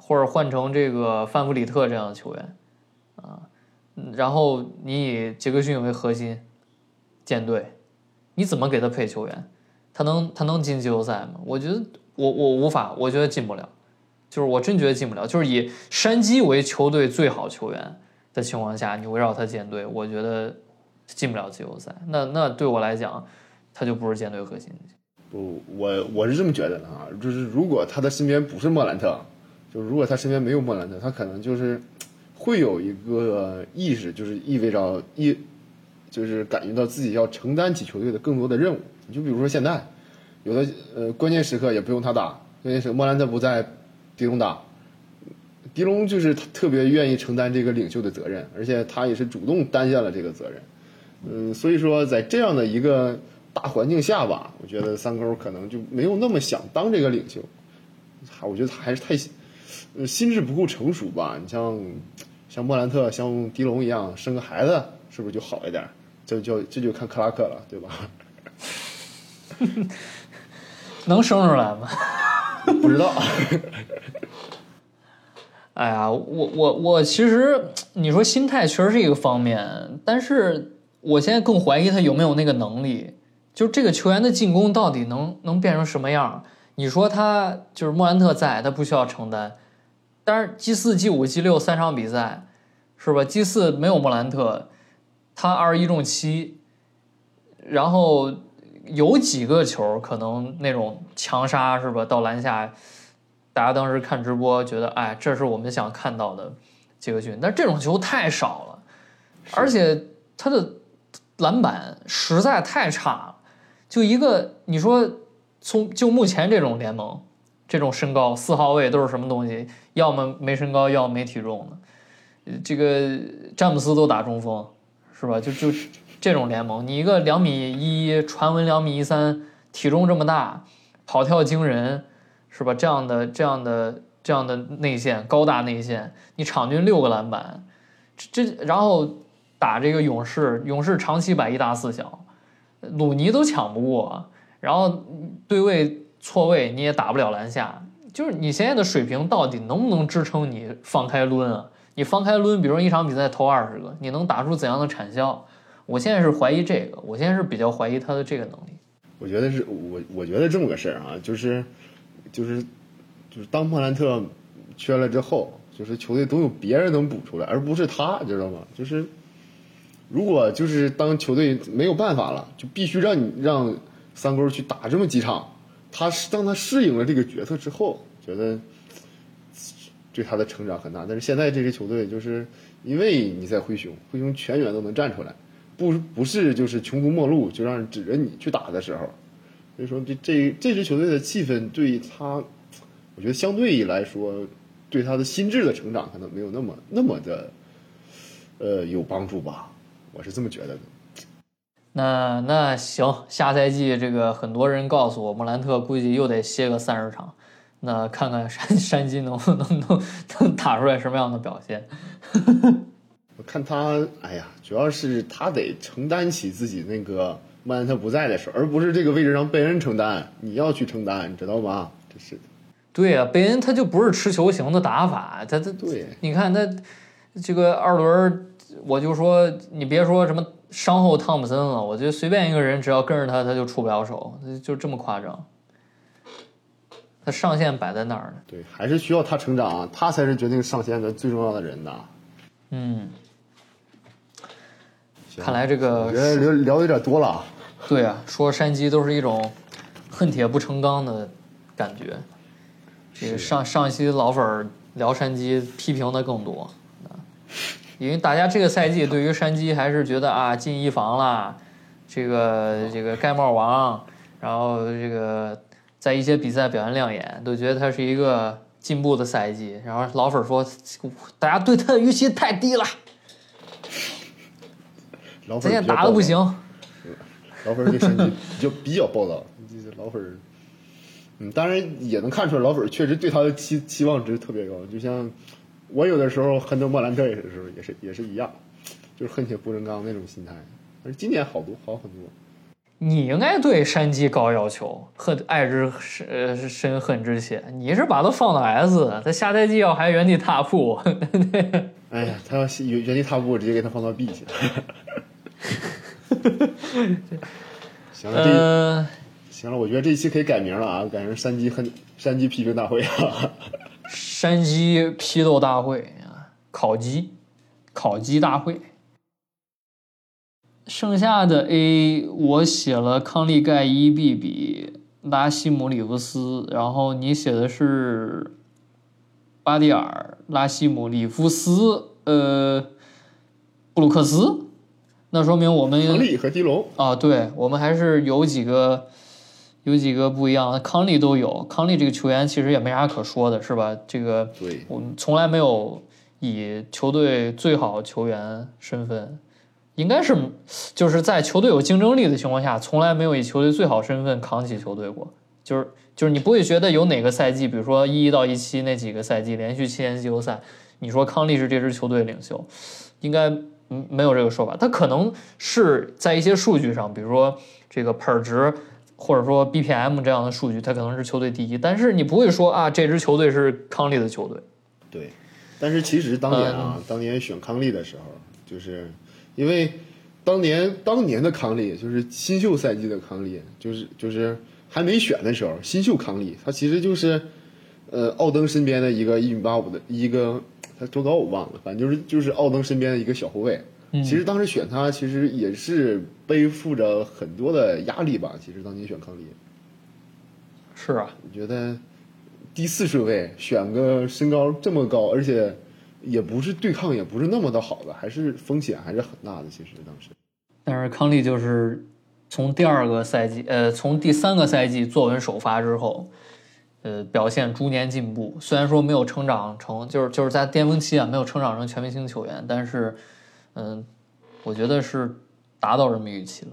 或者换成这个范弗里特这样的球员，啊，然后你以杰克逊为核心建队，你怎么给他配球员？他能他能进季后赛吗？我觉得我我无法，我觉得进不了。就是我真觉得进不了。就是以山鸡为球队最好球员的情况下，你围绕他建队，我觉得进不了季后赛。那那对我来讲，他就不是建队核心。不，我我是这么觉得的啊，就是如果他的身边不是莫兰特，就是如果他身边没有莫兰特，他可能就是会有一个意识，就是意味着意，就是感觉到自己要承担起球队的更多的任务。你就比如说现在，有的呃关键时刻也不用他打，关键时刻莫兰特不在，迪龙打，迪龙就是特别愿意承担这个领袖的责任，而且他也是主动担下了这个责任。嗯，所以说在这样的一个大环境下吧，我觉得三勾可能就没有那么想当这个领袖，还我觉得他还是太呃心智不够成熟吧。你像像莫兰特、像迪龙一样生个孩子，是不是就好一点？这就这就看克拉克了，对吧？(laughs) 能生出来吗？不知道，(laughs) 哎呀，我我我其实你说心态确实是一个方面，但是我现在更怀疑他有没有那个能力。就这个球员的进攻到底能能变成什么样？你说他就是莫兰特在，他不需要承担。但是 G 四、G 五、G 六三场比赛，是吧？G 四没有莫兰特，他二十一中七，然后有几个球可能那种强杀是吧？到篮下，大家当时看直播觉得，哎，这是我们想看到的杰克逊，但这种球太少了，而且他的篮板实在太差了。就一个，你说从就目前这种联盟，这种身高四号位都是什么东西？要么没身高，要么没体重的。这个詹姆斯都打中锋，是吧？就就这种联盟，你一个两米一，传闻两米一三，体重这么大，跑跳惊人，是吧？这样的这样的这样的内线，高大内线，你场均六个篮板，这这然后打这个勇士，勇士长期摆一大四小，鲁尼都抢不过，然后对位错位你也打不了篮下，就是你现在的水平到底能不能支撑你放开抡啊？你放开抡，比如说一场比赛投二十个，你能打出怎样的产效？我现在是怀疑这个，我现在是比较怀疑他的这个能力。我觉得是我我觉得这么个事儿啊，就是就是就是当莫兰特缺了之后，就是球队都有别人能补出来，而不是他，知道吗？就是如果就是当球队没有办法了，就必须让你让三勾去打这么几场，他是当他适应了这个角色之后，觉得对他的成长很大。但是现在这支球队就是因为你在灰熊，灰熊全员都能站出来，不不是就是穷途末路就让人指着你去打的时候，所以说这这这支球队的气氛对他，我觉得相对来说对他的心智的成长可能没有那么那么的呃有帮助吧，我是这么觉得的。那那行，下赛季这个很多人告诉我，莫兰特估计又得歇个三十场，那看看山 (laughs) 山鸡能不能能能打出来什么样的表现。(laughs) 我看他，哎呀，主要是他得承担起自己那个莫兰特不在的时候，而不是这个位置让贝恩承担，你要去承担，你知道吗？这是对呀、贝恩他就不是持球型的打法，他他对你看他这个二轮，我就说你别说什么伤后汤普森了，我觉得随便一个人只要跟着他，他就出不了手，就这么夸张。他上限摆在那儿呢。对，还是需要他成长，他才是决定上限的最重要的人呐。嗯，行看来这我觉个得聊聊的有点多了啊。对啊，说山鸡都是一种恨铁不成钢的感觉。这个上上一期老粉聊山鸡批评的更多，因为大家这个赛季对于山鸡还是觉得啊进一防啦，这个这个盖帽王，然后这个在一些比赛表现亮眼，都觉得他是一个进步的赛季。然后老粉说，大家对他的预期太低了，(laughs) 老粉咱现在打的不行。老粉儿对山鸡就比较暴躁，就是老粉儿，嗯，当然也能看出来，老粉儿确实对他的期期望值特别高。就像我有的时候恨得莫兰特的时候，也是也是一样，就是恨铁不成钢那种心态。但是今年好多好很多，你应该对山鸡高要求，恨爱之深呃深恨之切。你是把他放到 S，他下赛季要还原地踏步。(laughs) 哎呀，他要原原地踏步，我直接给他放到 B 去。(laughs) (laughs) 行了，这、呃，行了，我觉得这一期可以改名了啊，改成山鸡恨山鸡批评大会啊。(laughs) 山鸡批斗大会啊，烤鸡，烤鸡大会。剩下的 A 我写了康利、盖伊、比比、拉西姆、里弗斯，然后你写的是巴蒂尔、拉西姆、里夫斯、呃，布鲁克斯。那说明我们康利和迪龙，啊，对我们还是有几个有几个不一样，康利都有。康利这个球员其实也没啥可说的，是吧？这个对我们从来没有以球队最好球员身份，应该是就是在球队有竞争力的情况下，从来没有以球队最好身份扛起球队过。就是就是你不会觉得有哪个赛季，比如说一一到一七那几个赛季连续七年季后赛，你说康利是这支球队领袖，应该。嗯，没有这个说法，他可能是在一些数据上，比如说这个 per 值，或者说 BPM 这样的数据，他可能是球队第一。但是你不会说啊，这支球队是康利的球队。对，但是其实当年啊，当年选康利的时候，就是因为当年当年的康利就是新秀赛季的康利，就是就是还没选的时候，新秀康利，他其实就是呃奥登身边的一个一米八五的一个。他多高我忘了，反正就是就是奥登身边的一个小后卫。其实当时选他，其实也是背负着很多的压力吧。其实当年选康利，是啊，我觉得第四顺位选个身高这么高，而且也不是对抗，也不是那么的好的，还是风险还是很大的。其实当时，但是康利就是从第二个赛季，呃，从第三个赛季坐稳首发之后。呃，表现逐年进步，虽然说没有成长成，就是就是在巅峰期啊，没有成长成全明星球员，但是，嗯，我觉得是达到人们预期了。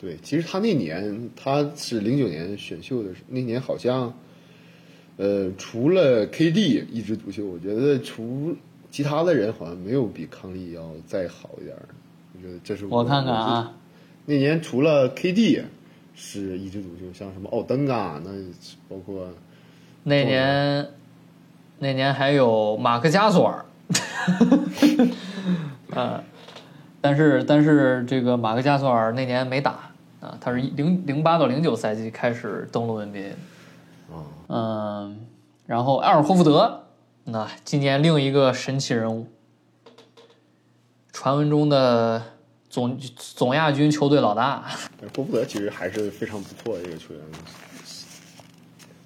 对，其实他那年他是零九年选秀的，那年好像，呃，除了 KD 一枝独秀，我觉得除其他的人好像没有比康利要再好一点。我觉得这是我看看啊，那年除了 KD 是一枝独秀，像什么奥登啊，那包括。那年，那年还有马克加索尔，(laughs) 啊，但是但是这个马克加索尔那年没打啊，他是零零八到零九赛季开始登陆 NBA，嗯，然后埃尔霍福德，那今年另一个神奇人物，传闻中的总总亚军球队老大，(laughs) 霍福德其实还是非常不错的一个球员。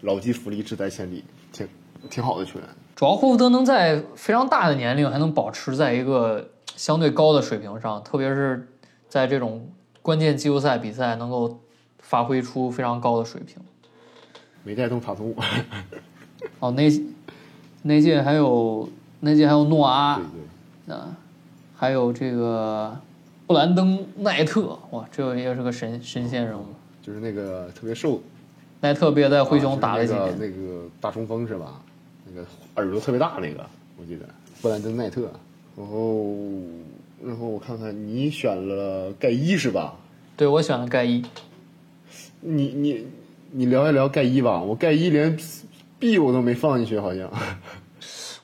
老骥伏枥，志在千里，挺挺好的球员。主要霍福德能在非常大的年龄还能保持在一个相对高的水平上，特别是在这种关键季后赛比赛能够发挥出非常高的水平。没带动塔图姆。哦，那那届还有那届还有诺阿，对对，啊，还有这个布兰登奈特，哇，这也是个神神仙人物。就是那个特别瘦。奈特别在灰熊打了几年，那个大冲锋是吧？那个耳朵特别大那个，我记得布兰登奈特。然后，然后我看看你选了盖伊是吧？对，我选了盖伊。你你你聊一聊盖伊吧，我盖伊连 B 我都没放进去，好像。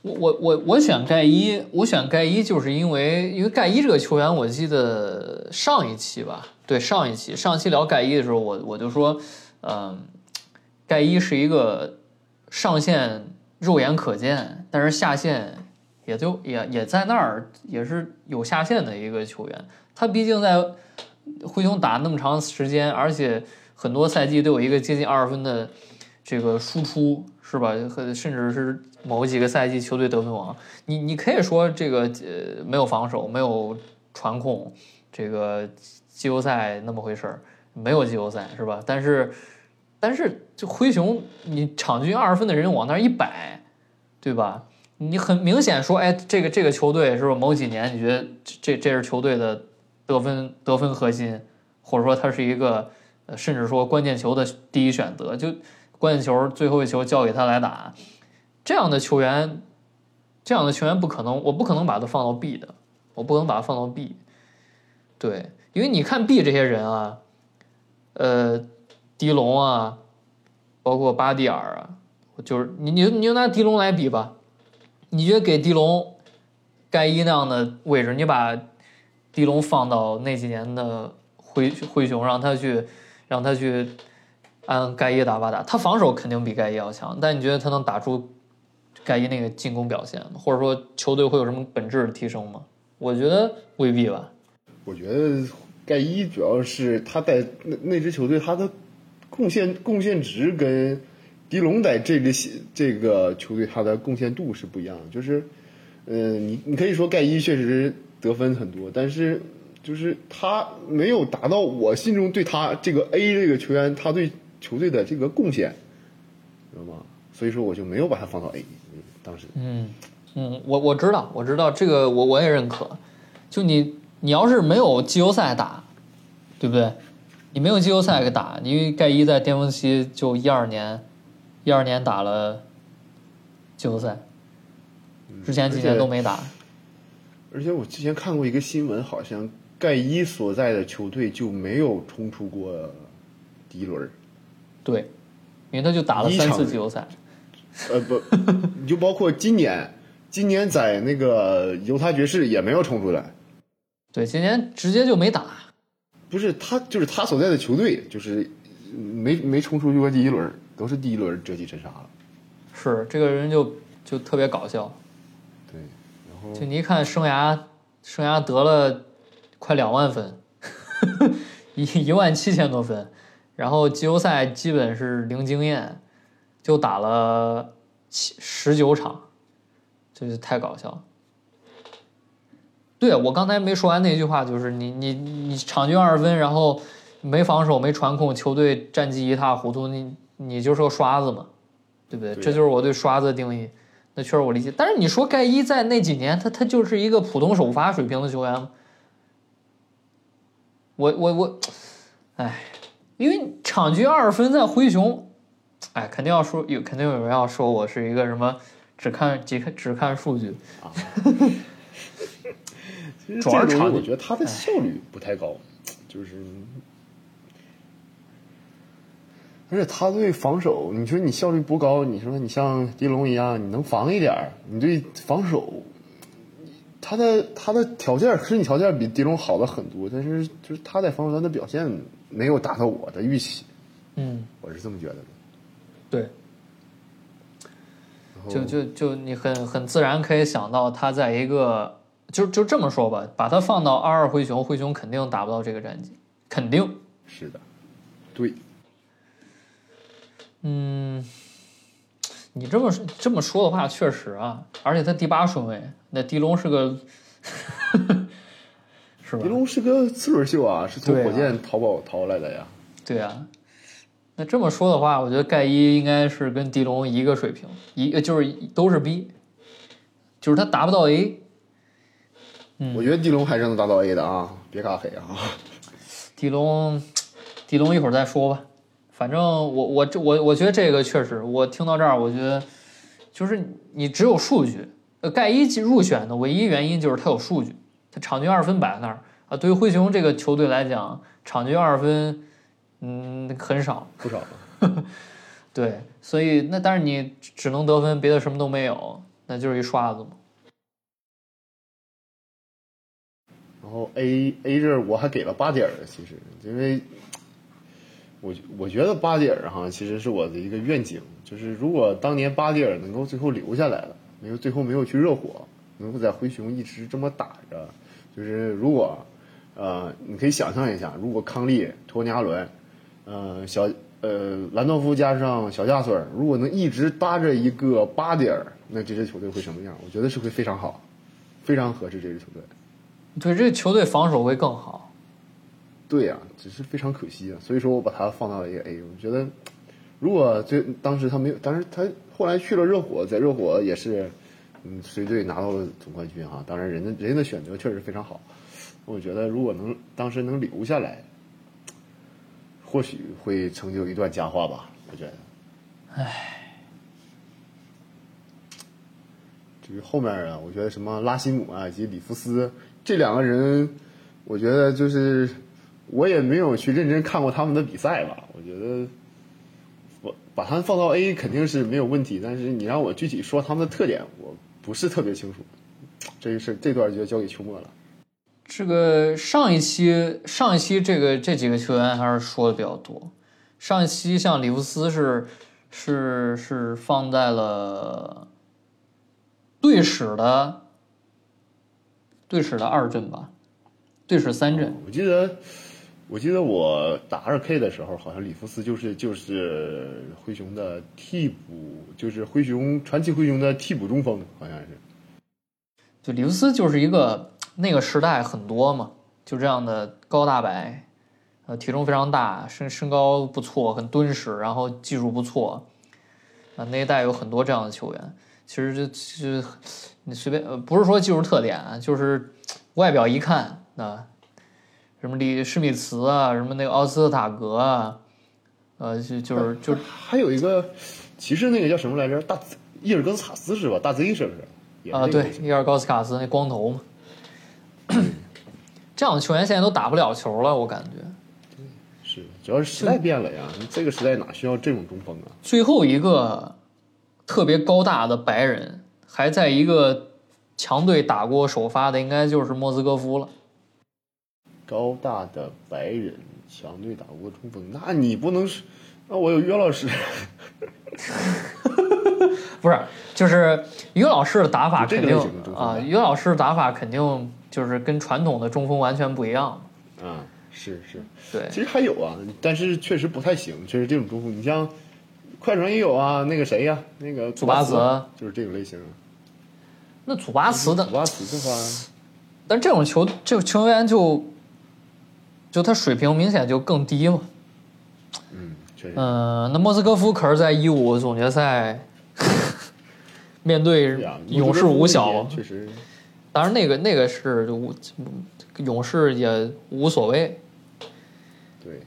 我我我我选盖伊，我选盖伊就是因为因为盖伊这个球员，我记得上一期吧，对上一期上期聊盖伊的时候，我我就说，嗯。盖伊是一个上限肉眼可见，但是下限也就也也在那儿，也是有下限的一个球员。他毕竟在灰熊打那么长时间，而且很多赛季都有一个接近二十分的这个输出是吧？和甚至是某几个赛季球队得分王，你你可以说这个呃没有防守，没有传控，这个季后赛那么回事儿，没有季后赛是吧？但是但是就灰熊，你场均二十分的人往那儿一摆，对吧？你很明显说，哎，这个这个球队是不是某几年你觉得这这是球队的得分得分核心，或者说他是一个呃甚至说关键球的第一选择，就关键球最后一球交给他来打，这样的球员，这样的球员不可能，我不可能把他放到 B 的，我不能把他放到 B，对，因为你看 B 这些人啊，呃，迪龙啊，包括巴蒂尔啊，就是你你你就拿迪龙来比吧。你觉得给迪龙盖伊那样的位置，你把迪龙放到那几年的灰灰熊，让他去让他去按盖伊打法打，他防守肯定比盖伊要强，但你觉得他能打出盖伊那个进攻表现？或者说球队会有什么本质的提升吗？我觉得未必吧。我觉得盖伊主要是他在那那支球队他的贡献贡献值跟。迪龙在这个这个球队，他的贡献度是不一样的。就是，嗯，你你可以说盖伊确实得分很多，但是就是他没有达到我心中对他这个 A 这个球员他对球队的这个贡献，知道吗？所以说我就没有把他放到 A。当时，嗯嗯，我我知道，我知道这个我我也认可。就你你要是没有季后赛打，对不对？你没有季后赛给打，因为盖伊在巅峰期就一二年。一二年打了季后赛，之前几年都没打。而且我之前看过一个新闻，好像盖伊所在的球队就没有冲出过第一轮。对，因为他就打了三次季后赛。呃不，你就包括今年，今年在那个犹他爵士也没有冲出来。对，今年直接就没打。不是他，就是他所在的球队，就是没没冲出去过第一轮。都是第一轮折戟沉沙了，是这个人就就特别搞笑，对，然后就你一看生涯生涯得了快两万分，(laughs) 一一万七千多分，然后季后赛基本是零经验，就打了七十九场，这就太搞笑。对我刚才没说完那句话，就是你你你场均二十分，然后没防守没传控，球队战绩一塌糊涂，你。你就是个刷子嘛，对不对？这就是我对刷子的定义。那确实我理解。但是你说盖伊在那几年，他他就是一个普通首发水平的球员吗？我我我，哎，因为场均二十分在灰熊，哎，肯定要说有，肯定有人要说我是一个什么只看只看只看数据啊。(laughs) 主要是我觉得他的效率不太高，就是。而且他对防守，你说你效率不高，你说你像狄龙一样，你能防一点儿，你对防守，他的他的条件身体条件比狄龙好的很多，但是就是他在防守端的表现没有达到我的预期，嗯，我是这么觉得的。对，就就就你很很自然可以想到他在一个就就这么说吧，把他放到二二灰熊，灰熊肯定达不到这个战绩，肯定是的，对。嗯，你这么这么说的话，确实啊，而且他第八顺位，那狄龙是个，(laughs) 是吧？狄龙是个次轮秀啊，是从火箭淘宝淘来的呀。对啊，那这么说的话，我觉得盖伊应该是跟狄龙一个水平，一就是都是 B，就是他达不到 A。嗯，我觉得狄龙还是能达到 A 的啊，别尬黑啊。狄龙，(laughs) 狄龙一会儿再说吧。反正我我这我我觉得这个确实，我听到这儿，我觉得就是你只有数据。呃，盖伊入选的唯一原因就是他有数据，他场均二分摆在那儿啊。对于灰熊这个球队来讲，场均二分，嗯，很少，不少。(laughs) 对，所以那但是你只能得分，别的什么都没有，那就是一刷子嘛。然后 A A 这我还给了八点儿，其实因为。我我觉得巴蒂尔哈其实是我的一个愿景，就是如果当年巴蒂尔能够最后留下来了，没有最后没有去热火，能够在灰熊一直这么打着，就是如果，呃，你可以想象一下，如果康利、托尼·阿伦，呃，小呃兰道夫加上小加索尔，如果能一直搭着一个巴点儿，那这支球队会什么样？我觉得是会非常好，非常合适这支球队。对，这个球队防守会更好。对呀、只是非常可惜啊，所以说我把他放到了一个 A。我觉得，如果最当时他没有，但是他后来去了热火，在热火也是，嗯，随队拿到了总冠军哈、当然，人的人家的选择确实非常好。我觉得如果能当时能留下来，或许会成就一段佳话吧。我觉得，唉，至于后面啊，我觉得什么拉希姆啊以及里弗斯这两个人，我觉得就是我也没有去认真看过他们的比赛吧。我觉得我把他们放到 A 肯定是没有问题，但是你让我具体说他们的特点，我不是特别清楚。这是这段就交给秋末了。这个上一期上一期这个这几个球员还是说的比较多。上一期像里弗斯是是是放在了队史的队史的二阵吧，队史三阵。我记得，我记得我打二 K 的时候，好像里弗斯就是就是灰熊的替补，就是灰熊传奇灰熊的替补中锋，好像是。就里弗斯就是一个那个时代很多嘛，就这样的高大白，呃，体重非常大，身身高不错，很敦实，然后技术不错，啊、那一代有很多这样的球员。其实这这你随便，不是说技术特点啊，就是外表一看啊，什么里施米茨啊，什么那个奥斯特塔格啊，呃，就就是就还有一个，骑士那个叫什么来着？大伊尔戈斯卡斯是吧？大 Z 是不是？啊，那个对，伊尔高斯卡斯那光头嘛，(clears throat) 这样的球员现在都打不了球了，我感觉。是，主要是时代变了呀。这个时代哪需要这种中锋啊？最后一个特别高大的白人，还在一个强队打过首发的，应该就是莫斯科夫了。高大的白人强队打过中锋，那你不能是？那我有约老师，(laughs) 不是，就是于老师的打法这个肯定啊，吧于老师的打法肯定就是跟传统的中锋完全不一样。啊，是是。对，其实还有啊，但是确实不太行。确实这种中锋，你像快船也有啊，那个谁呀、那个祖巴茨就是这种类型。那祖巴茨的祖，巴茨的话，但这种球这个球员就就他水平明显就更低嘛。嗯，确实。嗯，那莫斯科夫可是在一五总决赛 (laughs) 面对勇士五小，确实当然那个那个是无勇士也无所谓，对。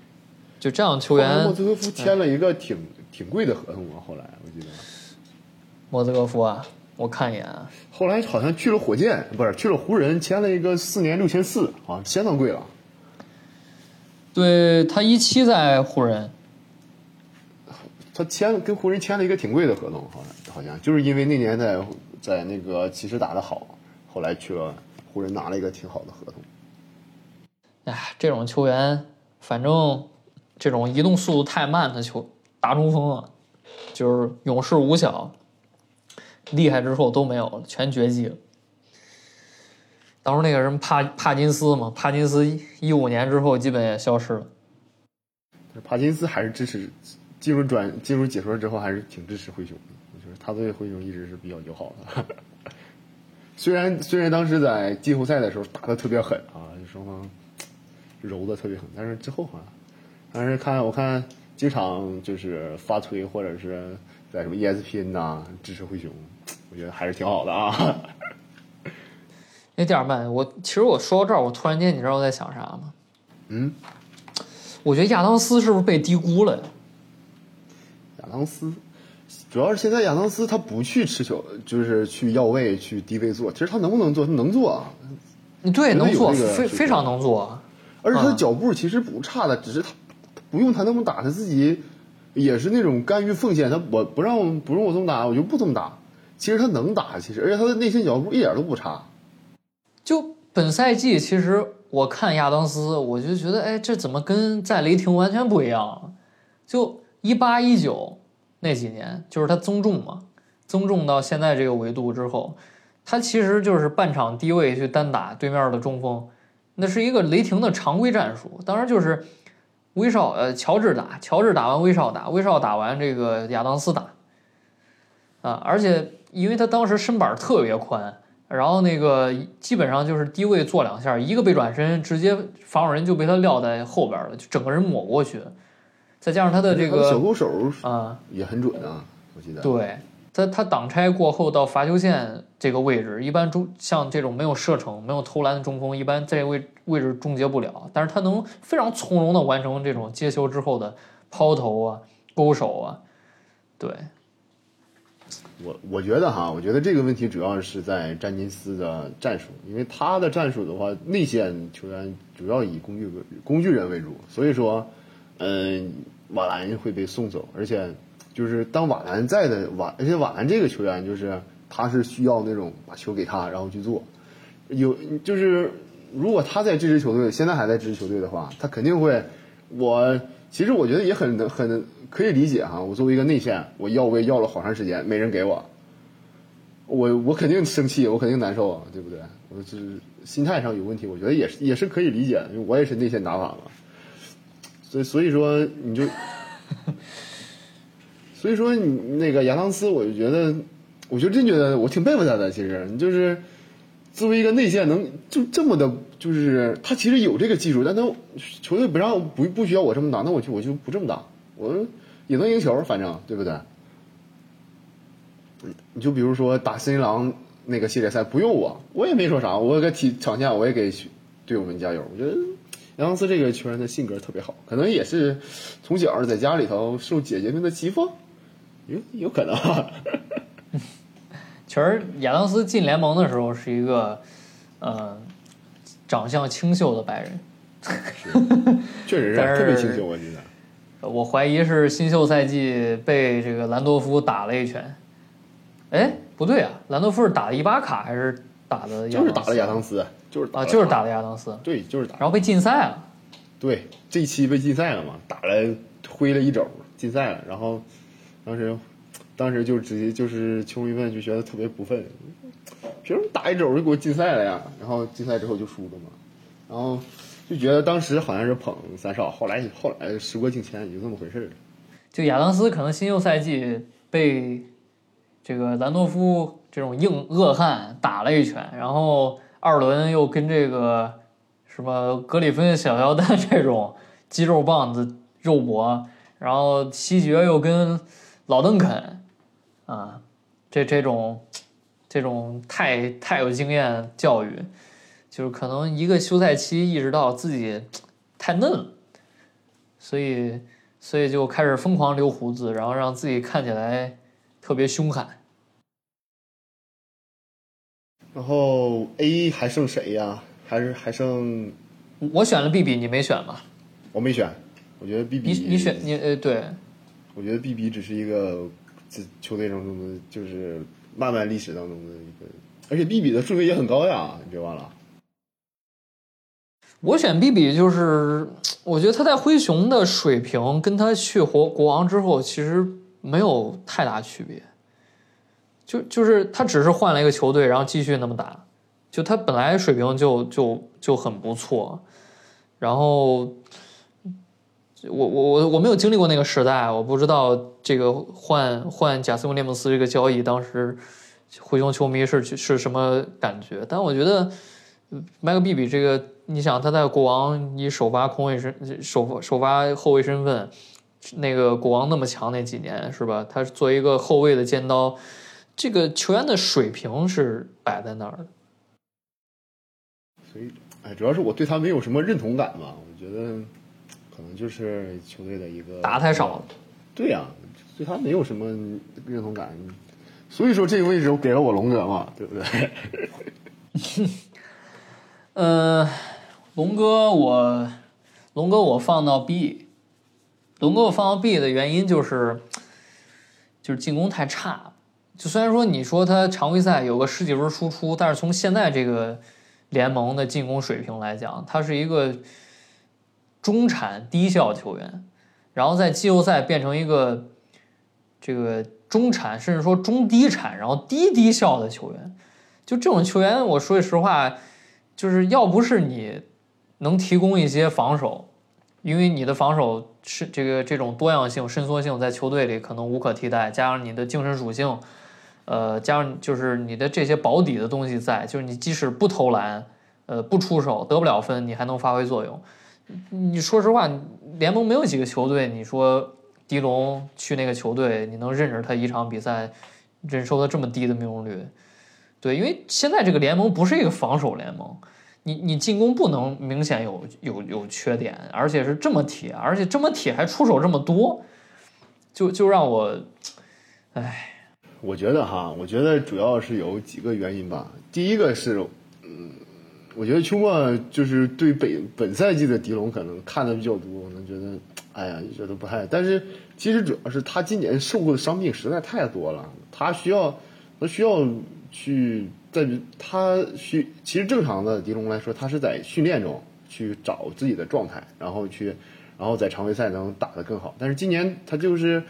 就这样球员莫斯科夫签了一个挺挺贵的合同啊，后来我记得，莫斯科夫啊，我看一眼啊，后来好像去了火箭，不是去了湖人，签了一个四年六千四啊，相当贵了。对他一七在湖人，他签跟湖人签了一个挺贵的合同，好像好像就是因为那年在在那个骑士打得好，后来去了湖人拿了一个挺好的合同。哎，这种球员，反正这种移动速度太慢的球大中锋啊，就是勇士五小厉害之后都没有了，全绝迹了。当时那个人帕帕金斯嘛，帕金斯一五年之后基本也消失了。帕金斯还是支持进入转进入解说之后，还是挺支持灰熊的。我觉得他对灰熊一直是比较友好的。(laughs) 虽然虽然当时在季后赛的时候打的特别狠啊，双方揉的特别狠，但是之后好像，但是看我看经常就是发推或者是在什么 ESPN 呐、支持灰熊，我觉得还是挺好的啊。那第二曼，我其实我说到这儿，我突然间你知道我在想啥吗？嗯，我觉得亚当斯是不是被低估了呀？亚当斯，主要是现在亚当斯他不去持球，就是去要位去低位做，其实他能不能做？他能做啊，对，能做，非非常能做。而且他的嗯脚步其实不差的，只是他他不用他那么打，他自己也是那种甘于奉献。他我不让不用我这么打，我就不这么打。其实他能打，其实而且他的内心脚步一点都不差。就本赛季，其实我看亚当斯，我就觉得，哎，这怎么跟在雷霆完全不一样？就一八一九那几年，就是他增重嘛，增重到现在这个维度之后，他其实就是半场低位去单打对面的中锋，那是一个雷霆的常规战术。当然就是威少呃乔治打，乔治打完威少打，威少打完这个亚当斯打，啊，而且因为他当时身板特别宽，然后那个基本上就是低位做两下，一个背转身，直接防守人就被他撂在后边了，就整个人抹过去，再加上他的这个小勾手啊也很准啊，我记得。对他，他挡拆过后到罚球线这个位置，一般中像这种没有射程、没有投篮的中锋，一般在位位置终结不了。但是他能非常从容的完成这种接球之后的抛投啊、勾手啊。对，我我觉得哈，我觉得这个问题主要是在詹金斯的战术，因为他的战术的话，内线球员主要以工具工具人为主，所以说，嗯，瓦兰会被送走，而且就是当瓦兰在的瓦，而且瓦兰这个球员就是他是需要那种把球给他，然后去做，有就是如果他在这支球队，现在还在这支球队的话，他肯定会，我其实我觉得也很很可以理解哈，我作为一个内线，我要位要了好长时间，没人给我，我我肯定生气，我肯定难受啊，对不对？我就是心态上有问题，我觉得也是也是可以理解，因为我也是内线打法嘛，所以所以说你就，(laughs) 所以说你那个亚当斯，我就觉得，我就真觉得我挺佩服他的，其实。你就是作为一个内线能就这么的，就是他其实有这个技术，但他球队不让不不需要我这么打，那我就我就不这么打，我也能赢球，反正对不对？你就比如说打森林狼那个系列赛，不用我，我也没说啥，我给体场下我也给队友们加油。我觉得杨昂斯这个球员的性格特别好，可能也是从小在家里头受姐姐们的欺负，有有可能。(laughs) 其实亚当斯进联盟的时候是一个，呃，长相清秀的白人。(laughs) 确实是是特别清秀，我觉得。我怀疑是新秀赛季被这个兰多夫打了一拳。哎，不对啊，兰多夫是打的伊巴卡还是打的？就是打了亚当斯，就是打啊，就是打他的亚当斯，对，就是打。然后被禁赛了。对，这一期被禁赛了嘛，打了挥了一肘，禁赛了。然后当时当时就直接就是球迷们就觉得特别不忿，凭什么打一肘就给我禁赛了呀？然后禁赛之后就输了嘛，然后就觉得当时好像是捧三少，后来后来时过境迁，也就这么回事儿。就亚当斯可能新秀赛季被这个兰多夫这种硬恶汉打了一拳，然后二轮又跟这个什么格里芬小乔丹这种肌肉棒子肉搏，然后西决又跟老邓肯啊，这这种这种太太有经验教育，就是可能一个休赛期意识到自己太嫩了，所以所以就开始疯狂留胡子，然后让自己看起来特别凶悍。然后 A 还剩谁呀？还是还剩我选了 B B，你没选吗？我没选，我觉得 B B 你你选你呃对，我觉得 B B 只是一个这球队当中的，就是漫漫历史当中的一个，而且 B B 的顺位也很高呀，你别忘了。我选 B B 就是我觉得他在灰熊的水平跟他去国国王之后其实没有太大区别，就就是他只是换了一个球队，然后继续那么打，就他本来水平就就就很不错，然后我我我我没有经历过那个时代，我不知道这个换换贾斯汀·列姆斯这个交易当时灰熊球迷是是什么感觉，但我觉得。麦克比比这个，你想他在国王以首发空位身首首发后卫身份，那个国王那么强那几年是吧？他作为一个后卫的尖刀，这个球员的水平是摆在那儿的。所以，哎，主要是我对他没有什么认同感吧。我觉得可能就是球队的一个打太少了。对呀、对他没有什么认同感。所以说这个位置我给了我龙哥嘛，对不对？(laughs) 呃，龙哥我，龙哥我放到 B，龙哥我放到 B 的原因就是，就是进攻太差。就虽然说你说他常规赛有个十几分输出，但是从现在这个联盟的进攻水平来讲，他是一个中产低效球员，然后在季后赛变成一个这个中产甚至说中低产，然后低低效的球员。就这种球员，我说句实话，就是要不是你能提供一些防守，因为你的防守是这个这种多样性、伸缩性在球队里可能无可替代，加上你的精神属性，呃，加上就是你的这些保底的东西在，就是你即使不投篮，呃，不出手得不了分，你还能发挥作用。你说实话，联盟没有几个球队，你说迪龙去那个球队，你能认着他一场比赛忍受的这么低的命中率？对，因为现在这个联盟不是一个防守联盟，你你进攻不能明显有有有缺点，而且是这么铁，而且这么铁还出手这么多，就就让我，唉，我觉得哈，我觉得主要是有几个原因吧。第一个是，嗯，我觉得秋末就是对本本赛季的迪龙可能看的比较多，可能觉得，哎呀，觉得不太。但是其实主要是他今年受过的伤病实在太多了，他需要，他需要去在他需其实正常的迪龙来说，他是在训练中去找自己的状态，然后去，然后在常规赛能打得更好。但是今年他就是。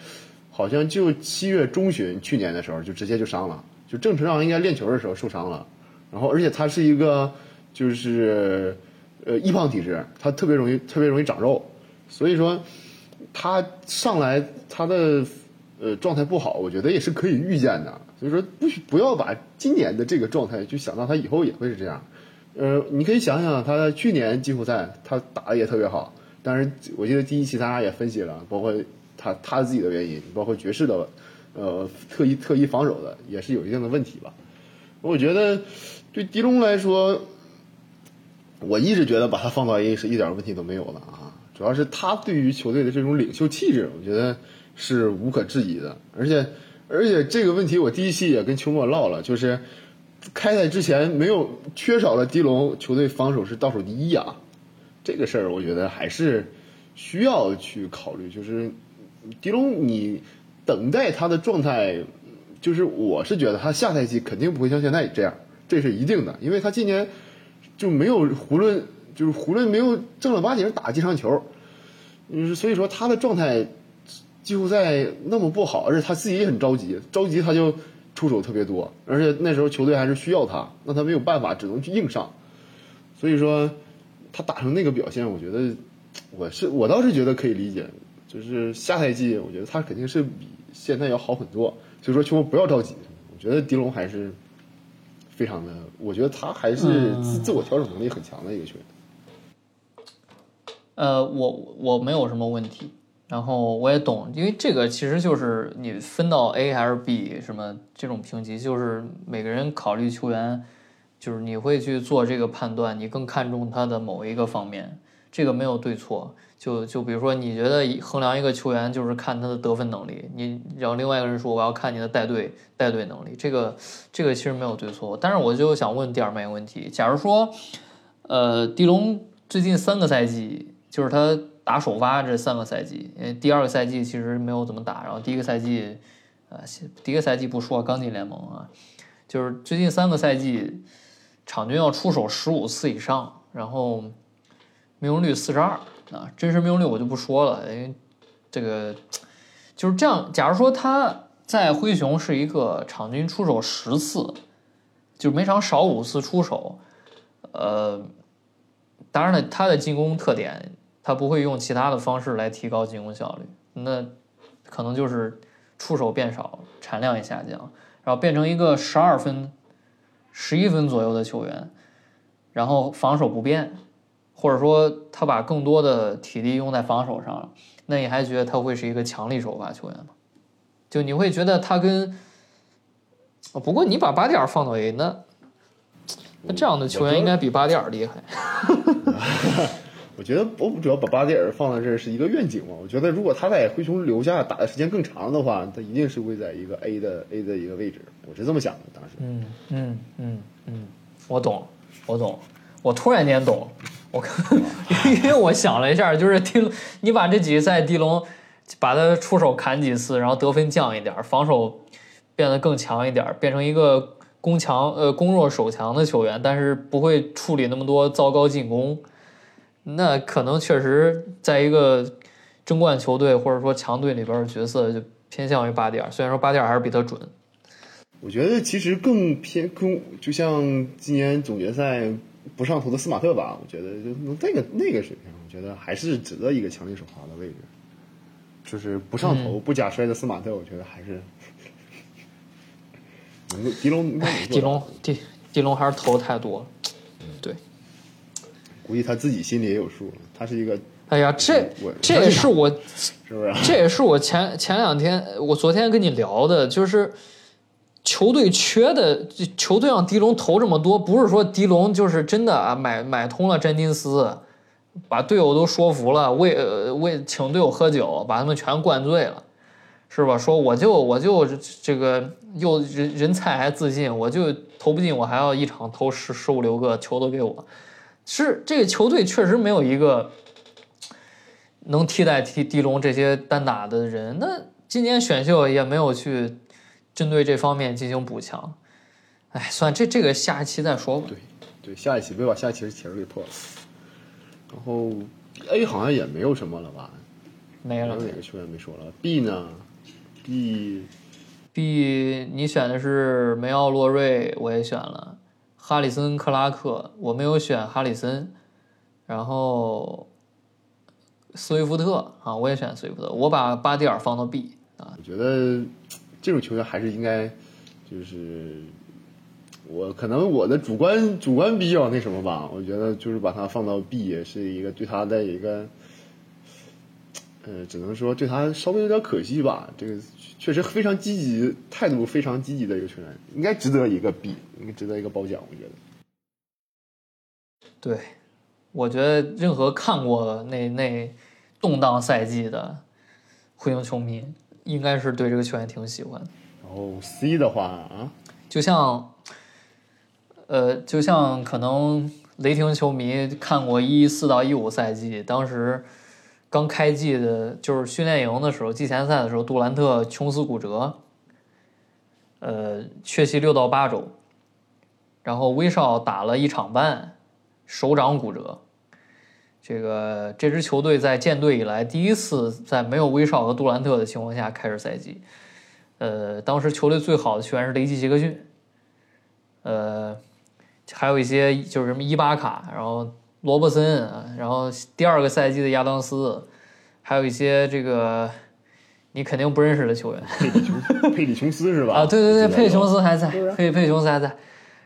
好像就七月中旬，去年的时候就直接就伤了，就正常应该练球的时候受伤了，然后而且他是一个就是呃易胖体质，他特别容易特别容易长肉，所以说他上来他的呃状态不好，我觉得也是可以预见的，所以说不许不要把今年的这个状态就想到他以后也会是这样，呃，你可以想想他去年季后赛他打的也特别好，但是我记得第一期咱俩也分析了，包括。他他自己的原因，包括爵士的，呃，特意特意防守的，也是有一定的问题吧。我觉得对狄龙来说，我一直觉得把他放到 A 是一点问题都没有的啊。主要是他对于球队的这种领袖气质，我觉得是无可置疑的。而且而且这个问题，我第一期也跟秋末唠了，就是开赛之前没有缺少了狄龙，球队防守是倒数第一啊。这个事儿，我觉得还是需要去考虑，就是。狄龙，你等待他的状态，就是我是觉得他下赛季肯定不会像现在这样，这是一定的，因为他今年就没有胡论，就是胡论没有正儿八经打几场球，嗯，所以说他的状态季后赛那么不好，而且他自己也很着急，着急他就出手特别多，而且那时候球队还是需要他，那他没有办法，只能去硬上，所以说他打成那个表现，我觉得我是我倒是觉得可以理解。就是下赛季，我觉得他肯定是比现在要好很多。所以说，球迷不要着急。我觉得狄龙还是非常的，我觉得他还是自自我调整能力很强的一个球员。呃，我我没有什么问题，然后我也懂，因为这个其实就是你分到 A 还是 B 什么这种评级，就是每个人考虑球员，就是你会去做这个判断，你更看重他的某一个方面，这个没有对错。就就比如说，你觉得衡量一个球员就是看他的得分能力，你然后另外一个人说我要看你的带队带队能力，这个这个其实没有对错。但是我就想问第二枚问题：假如说，呃，迪龙最近三个赛季，就是他打首发这三个赛季，因为第二个赛季其实没有怎么打，然后第一个赛季，呃，第一个赛季不说刚进联盟啊，就是最近三个赛季，场均要出手十五次以上，然后命中率四十二。啊，真实命中率我就不说了，因为这个就是这样。假如说他在灰熊是一个场均出手十次，就是每场少五次出手，呃，当然了，他的进攻特点，他不会用其他的方式来提高进攻效率，那可能就是出手变少，产量也下降，然后变成一个十二分、十一分左右的球员，然后防守不变。或者说他把更多的体力用在防守上了，那你还觉得他会是一个强力首发球员吗？就你会觉得他跟……不过你把巴蒂尔放到 A，那 (tsk) 那这样的球员应该比巴蒂尔厉害。(laughs) 我觉得我主要把巴蒂尔放在这儿是一个愿景嘛。我觉得如果他在灰熊留下打的时间更长的话，他一定是会在一个 A 的 A 的一个位置。我是这么想的，当时。嗯嗯嗯嗯，我懂，我懂，我突然间懂。我看，(laughs) 因为我想了一下，就是迪，你把这几个赛迪龙，把他出手砍几次，然后得分降一点，防守变得更强一点，变成一个攻强呃攻弱守强的球员，但是不会处理那么多糟糕进攻，那可能确实在一个争冠球队或者说强队里边的角色就偏向于巴蒂尔，虽然说巴蒂尔还是比他准。我觉得其实更偏更，就像今年总决赛。不上头的斯马特吧，我觉得就那个那个水平，我觉得还是值得一个强力首发的位置。就是不上头、不假摔的斯马特，我觉得还是能够迪龙迪龙迪迪龙还是投太多了。对，估计他自己心里也有数，他是一个哎呀，这我这也是我 (laughs) 是不是？这也是我前前两天，我昨天跟你聊的，就是球队缺的，球队让迪龙投这么多，不是说迪龙就是真的啊买买通了詹金斯，把队友都说服了，为呃为请队友喝酒，把他们全灌醉了，是吧？说我就我就这个又人人菜还自信，我就投不进，我还要一场投十十五六个球都给我，是这个球队确实没有一个。能替代迪迪龙这些单打的人，那今年选秀也没有去针对这方面进行补强。哎，算这这个下一期再说吧。对，对，下一期别把下一期的题儿给破了。然后 A 好像也没有什么了吧？没了。哪个球员没说了？B 呢？B B，你选的是梅奥洛瑞，我也选了。哈里森克拉克，我没有选哈里森。然后斯威夫特啊，我也选斯威夫特。我把巴蒂尔放到 B 啊。我觉得这种球员还是应该，就是我可能我的主观主观比较那什么吧，我觉得就是把他放到 B 也是一个对他的一个，呃，只能说对他稍微有点可惜吧。这个确实非常积极，态度非常积极的一个球员，应该值得一个 B，应该值得一个褒奖，我觉得。对，我觉得任何看过那那动荡赛季的灰熊球迷，应该是对这个球员挺喜欢的。然后 C 的话啊，就像，呃，就像可能雷霆球迷看过一四到一五赛季，当时刚开季的，就是训练营的时候，季前赛的时候，杜兰特琼斯骨折，呃，缺席六到八周，然后威少打了一场半，手掌骨折。这个这支球队在建队以来第一次在没有威少和杜兰特的情况下开始赛季。呃，当时球队最好的球员是雷吉杰克逊，呃，还有一些就是什么伊巴卡，然后罗伯森，啊然后第二个赛季的亚当斯，还有一些这个你肯定不认识的球员佩里琼佩里琼斯是吧？(laughs) 啊，对对对，佩里琼斯还在佩佩里琼斯还在，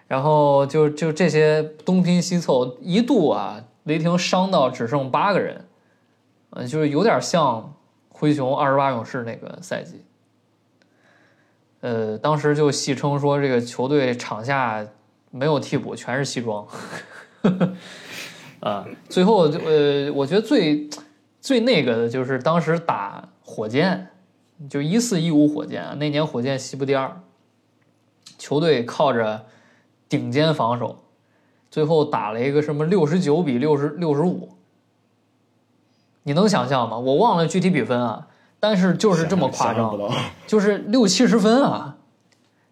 然后就就这些东拼西凑，一度啊，雷霆伤到只剩八个人，呃，就是有点像灰熊二十八勇士那个赛季。呃，当时就戏称说这个球队场下没有替补，全是西装。(laughs) 啊，最后就呃，我觉得最最那个的就是当时打火箭，就一四一五火箭啊，那年火箭西部第二，球队靠着顶尖防守，最后打了一个什么六十九比六十六十五，你能想象吗？我忘了具体比分啊，但是就是这么夸张就是六七十分啊，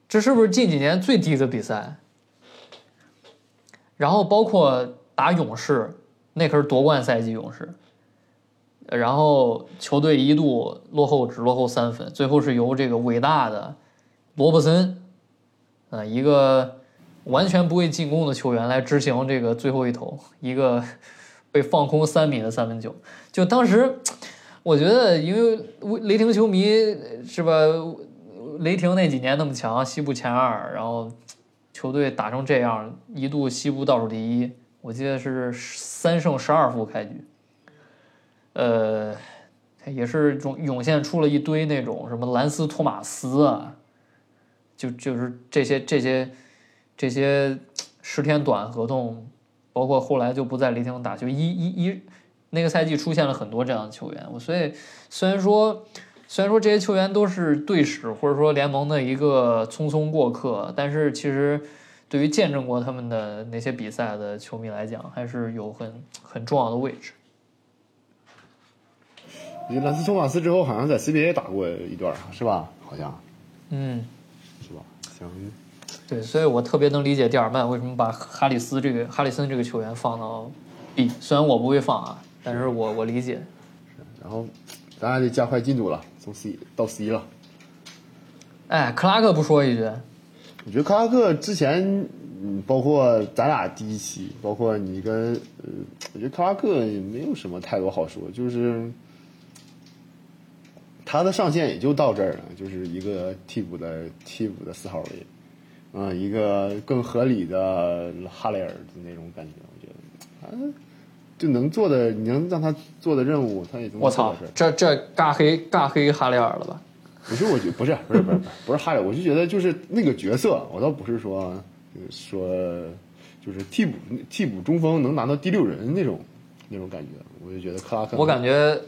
这是不是近几年最低的比赛？然后包括打勇士，那可是夺冠赛季勇士，然后球队一度落后只落后三分，最后是由这个伟大的罗伯森，呃，一个完全不会进攻的球员来执行这个最后一投，一个被放空三米的三分球。就当时，我觉得因为雷霆球迷是吧，雷霆那几年那么强，西部前二，然后球队打成这样，一度西部倒数第一，我记得是三胜十二负开局。呃，也是涌涌现出了一堆那种什么兰斯托马斯啊，就就是这些这些这些十天短合同，包括后来就不在雷霆打球，一一一那个赛季出现了很多这样的球员，我所以虽然说虽然说这些球员都是队史或者说联盟的一个匆匆过客，但是其实对于见证过他们的那些比赛的球迷来讲，还是有很很重要的位置。兰斯托马斯之后好像在 CBA 打过一段，是吧？好像嗯，是吧？行，对，所以我特别能理解蒂尔曼为什么把哈里斯这个哈里森这个球员放到 B，虽然我不会放啊，但是我我理解。然后咱还得加快进度了，从 C 到 C 了。哎，克拉克不说一句，我觉得克拉克之前嗯，包括咱俩第一期，包括你跟，呃，我觉得克拉克也没有什么太多好说，就是他的上限也就到这儿了，就是一个替补的替补的四号位，嗯，一个更合理的哈雷尔的那种感觉，我觉得，啊就能做的，你能让他做的任务，他也能我操这这尬黑尬黑哈雷尔了吧？不是，我觉不是不是不是不是不是哈利，我就觉得就是那个角色，我倒不是说呃说就是替补替补中锋能拿到第六人那种那种感觉，我就觉得克拉克，我感觉，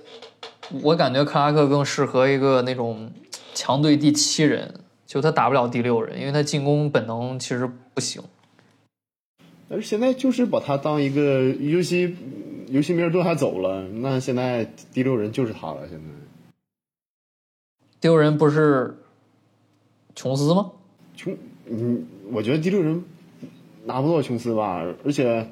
我感觉克拉克更适合一个那种强队第七人，就他打不了第六人，因为他进攻本能其实不行。但是现在就是把他当一个，尤其尤其米尔顿还走了，那现在第六人就是他了，现在第六人不是琼斯吗？琼，嗯，我觉得第六人拿不到琼斯吧，而且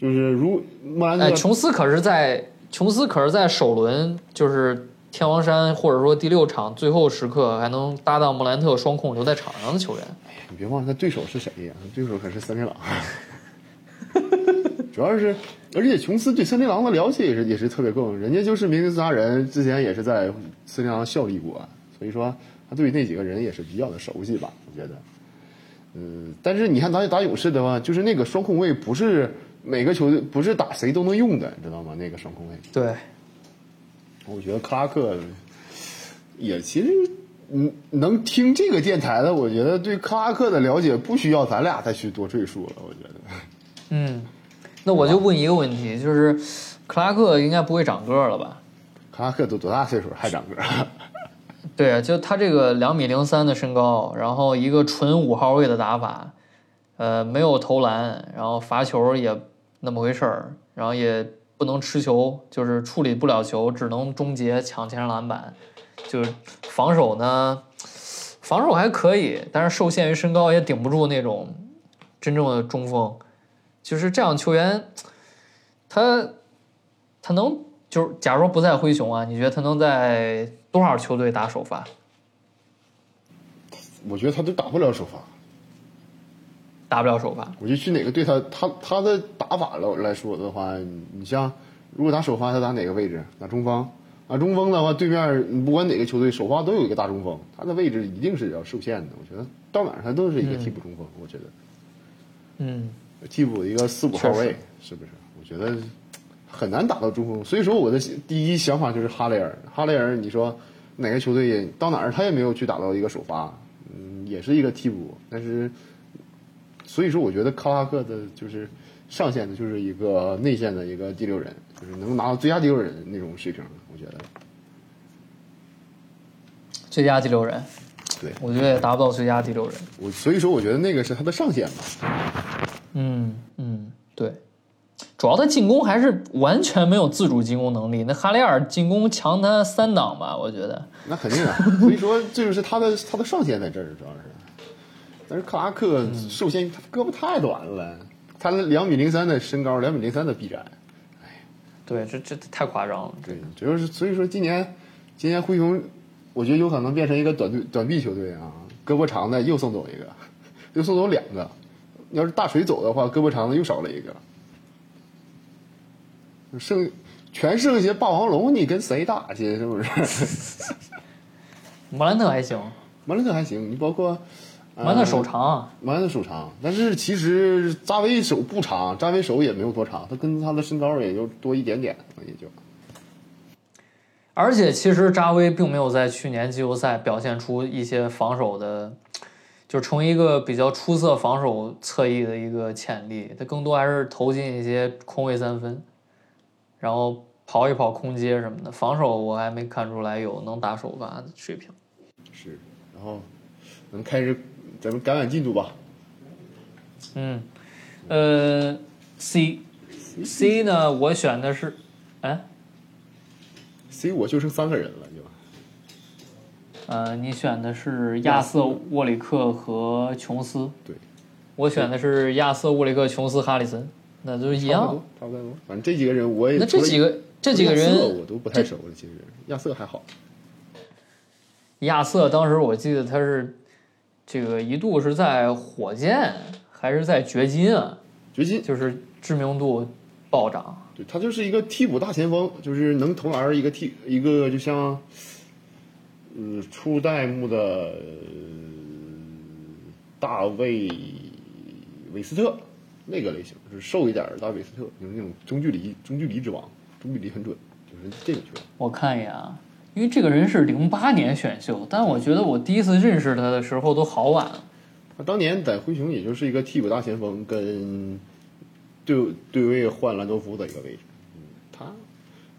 就是如莫兰特，哎，琼斯可是在琼斯可是在首轮就是天王山或者说第六场最后时刻还能搭档莫兰特双控留在场上的球员。你别忘了他对手是谁呀？对手可是森林狼。(laughs) 主要是，而且琼斯对森林狼的了解也是也是特别够，人家就是明尼斯达人，之前也是在森林狼效力过，所以说他对于那几个人也是比较的熟悉吧，我觉得。嗯，但是你看打打勇士的话，就是那个双控位不是每个球队不是打谁都能用的，你知道吗？那个双控位，对，我觉得克拉克也其实，嗯，能听这个电台的，我觉得对克拉克的了解不需要咱俩再去多赘述了。我觉得，嗯，那我就问一个问题，就是克拉克应该不会长个儿了吧？克拉克都多大岁数还长个儿？对啊，就他这个两米零三的身高，然后一个纯五号位的打法，呃，没有投篮，然后罚球也那么回事儿，然后也不能持球，就是处理不了球，只能终结抢前篮板，就是防守呢，防守还可以，但是受限于身高也顶不住那种真正的中锋，就是这样球员，他他能就是假如不在灰熊啊，你觉得他能在多少球队打首发？我觉得他都打不了首发。打不了首发。我就去哪个队他他他的打法了来说的话，你像如果打首发，他打哪个位置？打中锋。打，中锋的话，对面你不管哪个球队首发都有一个大中锋，他的位置一定是要受限的。我觉得到哪儿他都是一个替补中锋，我觉得。嗯，替补一个四五号位，是不是？我觉得很难打到中锋。所以说我的第一想法就是哈雷尔。哈雷尔，你说哪个球队到哪儿他也没有去打到一个首发，嗯，也是一个替补。但是，所以说我觉得克拉克的就是上限的就是一个内线的一个第六人，就是能拿到最佳第六人那种水平。我觉得，最佳第六人，对我觉得也达不到最佳第六人。我所以说我觉得那个是他的上限吧。嗯嗯，对，主要他进攻还是完全没有自主进攻能力。那哈雷尔进攻强他三档吧，我觉得。那肯定啊，(laughs) 所以说这就是他的他的上限在这儿，主要是。但是克拉克受限于他胳膊太短了，他两米零三的身高，两米零三的臂展，对，这这太夸张了。对，主要是所以说今年今年灰熊，我觉得有可能变成一个短队短臂球队啊，胳膊长的又送走一个，又送走两个，要是大锤走的话，胳膊长的又少了一个，剩全剩下霸王龙，你跟谁打去？是不是？(laughs) 莫兰特还行，(laughs) 莫兰特还行，你包括。莫兰特手长莫，兰特手长，但是其实扎威手不长，扎威手也没有多长，他跟他的身高也就多一点点，也就。而且其实扎威并没有在去年季后赛表现出一些防守的，就成为一个比较出色防守侧翼的一个潜力。他更多还是投进一些空位三分，然后跑一跑空接什么的。防守我还没看出来有能打首发的水平。是，然后咱们开始咱们赶赶进度吧。嗯，呃，C C 呢，我选的是，哎，C 我就剩三个人了，就呃，你选的是亚瑟、沃里克和琼斯，对，我选的是亚瑟、沃里克、琼斯、哈里森，那都是一样差不多。，差不多。反正这几个人我也那这几个这几个亚瑟人我都不太熟了，其实亚瑟还好。亚瑟当时我记得他是这个一度是在火箭还是在掘金啊，掘金，就是知名度暴涨。对他就是一个替补大前锋，就是能投篮一个替一个就像，呃，初代目的呃大卫韦斯特那个类型，就是瘦一点的大卫韦斯特，就是那种中距离中距离之王，中距离很准，就是这个球员。我看一眼啊，因为这个人是零八年选秀，但我觉得我第一次认识他的时候都好晚了。他当年在灰熊也就是一个替补大前锋，跟对对位换兰多夫的一个位置。嗯，他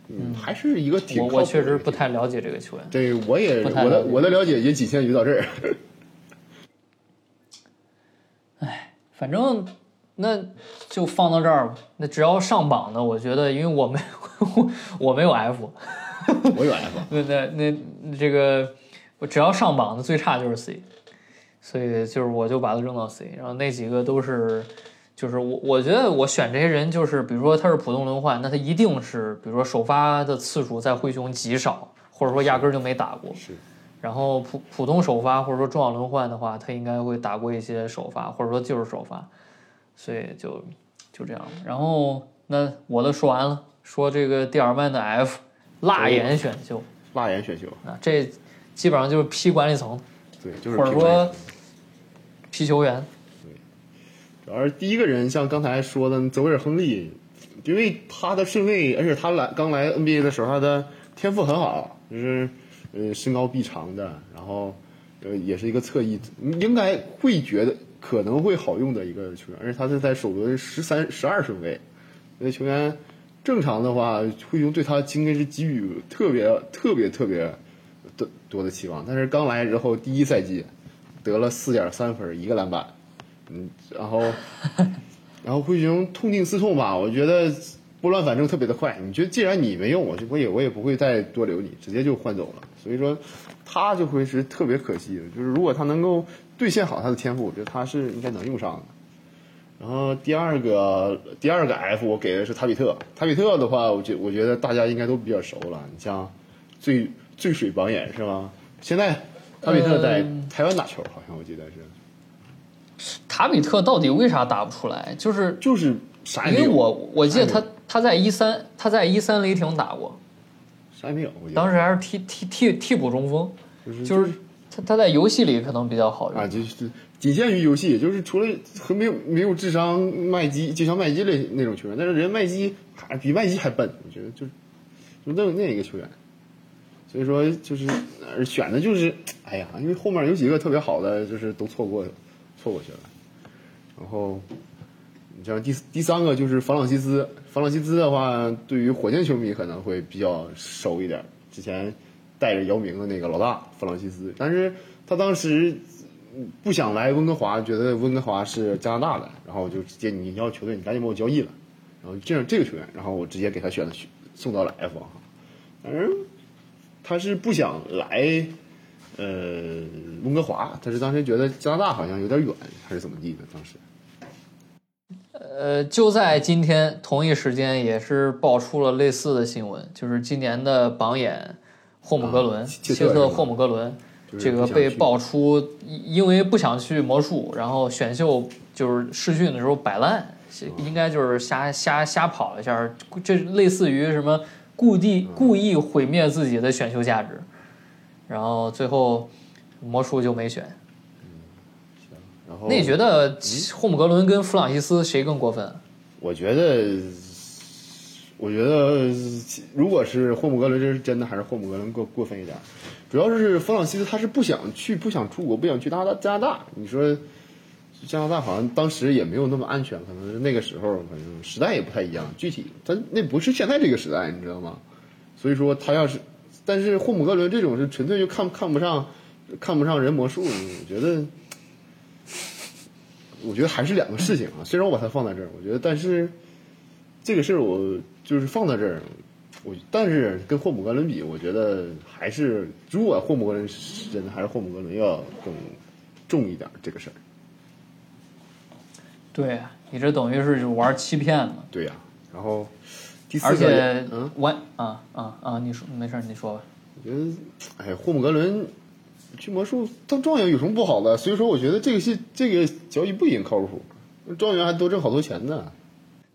嗯还是一个挺我我确实不太了解这个球员。对，我也我的我的了解也仅限于到这儿。(laughs) 反正那就放到这儿吧。那只要上榜的，我觉得，因为我没我 (laughs) 我没有 F，(laughs) 我有 F，那那那这个我只要上榜的最差就是 C，所以就是我就把它扔到 C，然后那几个都是。就是我，我觉得我选这些人，就是比如说他是普通轮换，那他一定是，比如说首发的次数在灰熊极少，或者说压根儿就没打过。是然后普普通首发或者说重要轮换的话，他应该会打过一些首发，或者说就是首发，所以就就这样。然后那我的说完了，说这个蒂尔曼的 F 辣眼选秀辣眼选秀，啊，这基本上就是批管理层对，就是或者说批球员。主要是第一个人，像刚才说的泽维尔·亨利，因为他的顺位，而且他来刚来 NBA 的时候，他的天赋很好，就是呃身高臂长的，然后呃也是一个侧翼，应该会觉得可能会好用的一个球员，而且他是在首轮十三、十二顺位，那球员正常的话，灰熊对他应该是给予特别特别特别多多的期望，但是刚来之后第一赛季得了四点三分，一个篮板。嗯，然后，然后灰熊痛定思痛吧，我觉得拨乱反正特别的快。你觉得既然你没用，我就我也我也不会再多留你，直接就换走了。所以说，他就会是特别可惜的。就是如果他能够兑现好他的天赋，我觉得他是应该能用上的。然后第二个第二个 F 我给的是塔比特，塔比特的话，我觉我觉得大家应该都比较熟了。你像最最水榜眼是吗？现在塔比特在嗯台湾打球，好像我记得是，塔比特到底为啥打不出来？就是就是啥也没有。因为我我记得他他在一三他在一三雷霆打过，啥也没有，我觉得当时还是替替替替补中锋，就是就是他他在游戏里可能比较好用。啊，就是仅限于游戏，就是除了和没有没有智商麦基，就像麦基类那种球员，但是人麦基还比麦基还笨，我觉得就是就那那一个球员，所以说就是选的就是哎呀，因为后面有几个特别好的，就是都错过错过去了，然后你像第第三个就是弗朗西斯，弗朗西斯的话，对于火箭球迷可能会比较熟一点，之前带着姚明的那个老大弗朗西斯，但是他当时不想来温哥华，觉得温哥华是加拿大的，然后就直接你要球队，你赶紧把我交易了，然后这样这个球员，然后我直接给他选了送到了 F 啊，当然他是不想来呃温哥华，他是当时觉得加拿大好像有点远，还是怎么地的，当时。呃，就在今天同一时间，也是爆出了类似的新闻，就是今年的榜眼霍姆格伦，啊切切特霍姆格伦，这个被爆出因因为不想去魔术，然后选秀就是试训的时候摆烂，应该就是瞎瞎瞎跑一下，这类似于什么故地故意毁灭自己的选秀价值，然后最后魔术就没选。那你觉得霍姆格伦跟弗朗西斯谁更过分啊？我觉得，我觉得如果是霍姆格伦这是真的，还是霍姆格伦过过分一点。主要是弗朗西斯他是不想去，不想出国，不想去加拿大。加拿大，你说加拿大好像当时也没有那么安全，可能是那个时候，反正时代也不太一样。具体，他那不是现在这个时代，你知道吗？所以说他要是，但是霍姆格伦这种是纯粹就看看不上，看不上人魔术，我觉得。我觉得还是两个事情啊。虽然我把它放在这儿，我觉得，但是这个事儿我就是放在这儿，我但是跟霍姆格伦比，我觉得还是如果霍姆格伦是真的，还是霍姆格伦要更重一点这个事儿。对你这等于是玩欺骗了。对呀、然后第四而，且嗯，我啊啊啊！你说没事儿，你说吧。我觉得，哎，霍姆格伦去魔术当状元有什么不好的？所以说，我觉得这个是这个交易不一定靠谱。状元还多挣好多钱呢。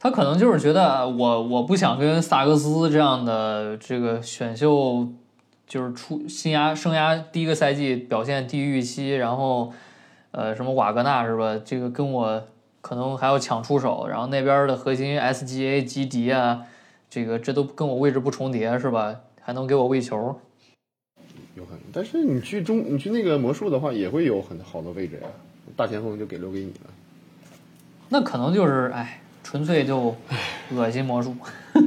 他可能就是觉得我我不想跟萨克斯这样的这个选秀，就是出新涯生涯第一个赛季表现低于预期，然后呃什么瓦格纳是吧？这个跟我可能还要抢出手，然后那边的核心 SGA 基迪啊，这个这都跟我位置不重叠是吧？还能给我喂球，有可能。但是你去中你去那个魔术的话，也会有很好的位置呀。大前锋就给留给你了。那可能就是哎。纯粹就恶心魔术，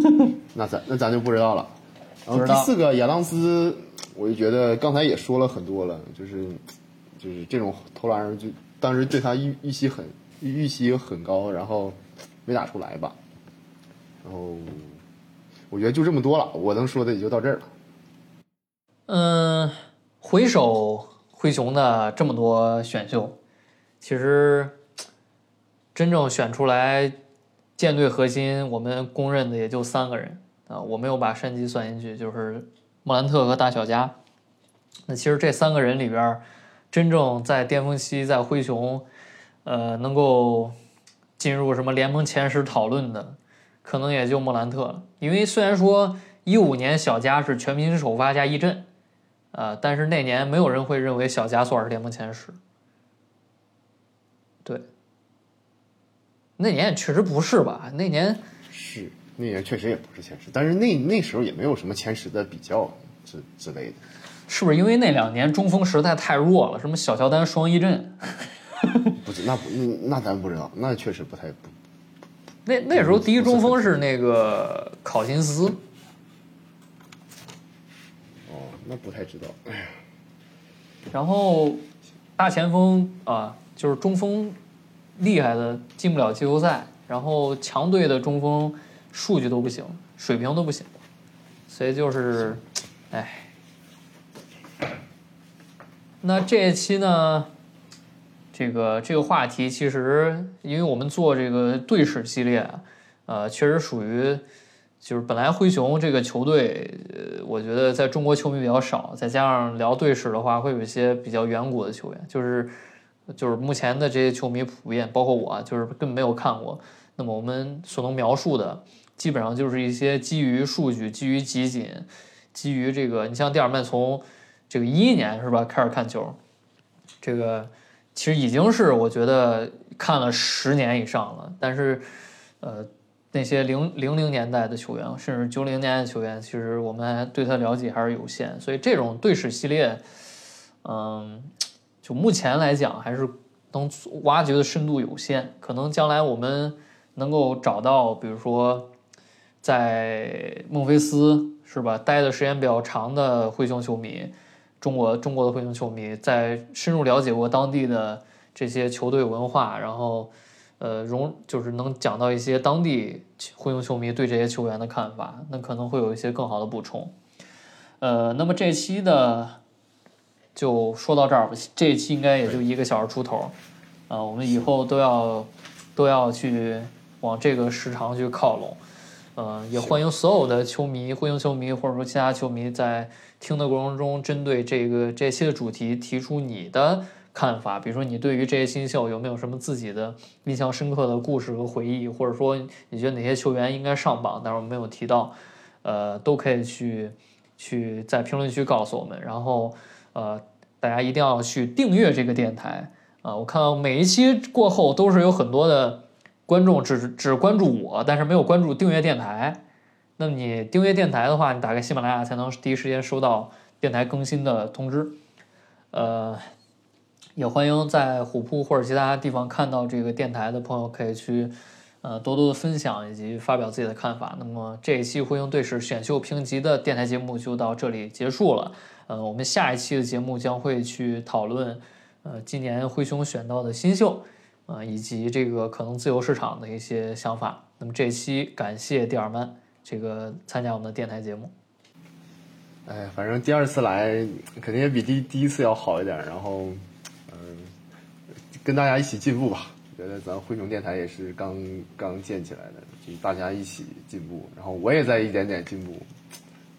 (laughs) 那咱那咱就不知道了。然后第四个亚当斯，我就觉得刚才也说了很多了，就是就是这种投篮儿就当时对他预预期很预预期很高，然后没打出来吧。然后我觉得就这么多了，我能说的也就到这儿了。嗯，回首灰熊的这么多选秀，其实真正选出来舰队核心，我们公认的也就三个人啊，我没有把山鸡算进去，就是莫兰特和大小加。那其实这三个人里边，真正在巅峰期在灰熊，呃，能够进入什么联盟前十讨论的，可能也就莫兰特了。因为虽然说一五年小加是全明星首发加一阵，呃，但是那年没有人会认为小加索尔是联盟前十。对，那年也确实不是吧？那年是那年确实也不是前十，但是那那时候也没有什么前十的比较之之类的。是不是因为那两年中锋实在太弱了？什么小乔丹双一阵，不是，那不那咱不知道，那确实不太不那那时候第一中锋是那个考辛斯，哦，那不太知道。然后大前锋啊，就是中锋厉害的进不了季后赛，然后强队的中锋数据都不行，水平都不行，所以就是，哎，那这一期呢，这个这个话题其实，因为我们做这个队史系列，呃，确实属于就是本来灰熊这个球队，呃，我觉得在中国球迷比较少，再加上聊队史的话，会有一些比较远古的球员，就是就是目前的这些球迷普遍，包括我，就是根本没有看过。那么我们所能描述的，基本上就是一些基于数据、基于集锦、基于这个，你像蒂尔曼从这个一一年是吧开始看球，这个其实已经是我觉得看了十年以上了，但是呃。那些零零零年代的球员，甚至九零年代的球员，其实我们对他了解还是有限，所以这种队史系列，嗯，就目前来讲还是能挖掘的深度有限。可能将来我们能够找到，比如说在孟菲斯是吧，待的时间比较长的灰熊球迷，中国中国的灰熊球迷，在深入了解过当地的这些球队文化，然后。呃，融就是能讲到一些当地灰熊球迷对这些球员的看法，那可能会有一些更好的补充。呃，那么这期的就说到这儿吧，这一期应该也就一个小时出头，啊、我们以后都要都要去往这个时长去靠拢。呃，也欢迎所有的球迷、灰熊球迷或者说其他球迷在听的过程中，针对这个这期的主题提出你的看法，比如说你对于这些新秀有没有什么自己的印象深刻的故事和回忆，或者说你觉得哪些球员应该上榜，但是我们没有提到，呃，都可以去去在评论区告诉我们。然后呃，大家一定要去订阅这个电台啊、我看到每一期过后都是有很多的观众只只关注我，但是没有关注订阅电台。那么你订阅电台的话，你打开喜马拉雅才能第一时间收到电台更新的通知。呃，也欢迎在虎扑或者其他地方看到这个电台的朋友，可以去呃多多的分享以及发表自己的看法。那么这一期灰熊队史选秀评级的电台节目就到这里结束了。呃，我们下一期的节目将会去讨论呃今年灰熊选到的新秀，呃以及这个可能自由市场的一些想法。那么这期感谢蒂尔曼这个参加我们的电台节目。哎，反正第二次来肯定也比第第一次要好一点，然后，嗯、跟大家一起进步吧。觉得咱灰熊电台也是刚刚建起来的，就大家一起进步，然后我也在一点点进步，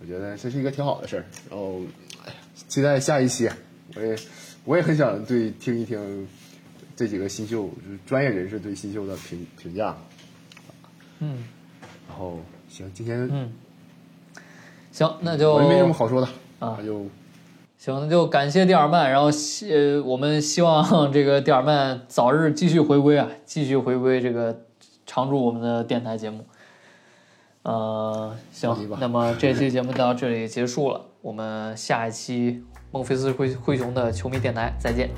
我觉得这是一个挺好的事儿。然后，哎呀，期待下一期，我也我也很想对听一听这几个新秀，就是专业人士对新秀的评评价。嗯然后行，今天嗯，行，那就没什么好说的啊那就行，那就感谢蒂尔曼，然后希呃，我们希望这个蒂尔曼早日继续回归啊，继续回归这个常驻我们的电台节目。呃，行，那么这期节目到这里结束了，我们下一期孟菲斯灰灰熊的球迷电台再见。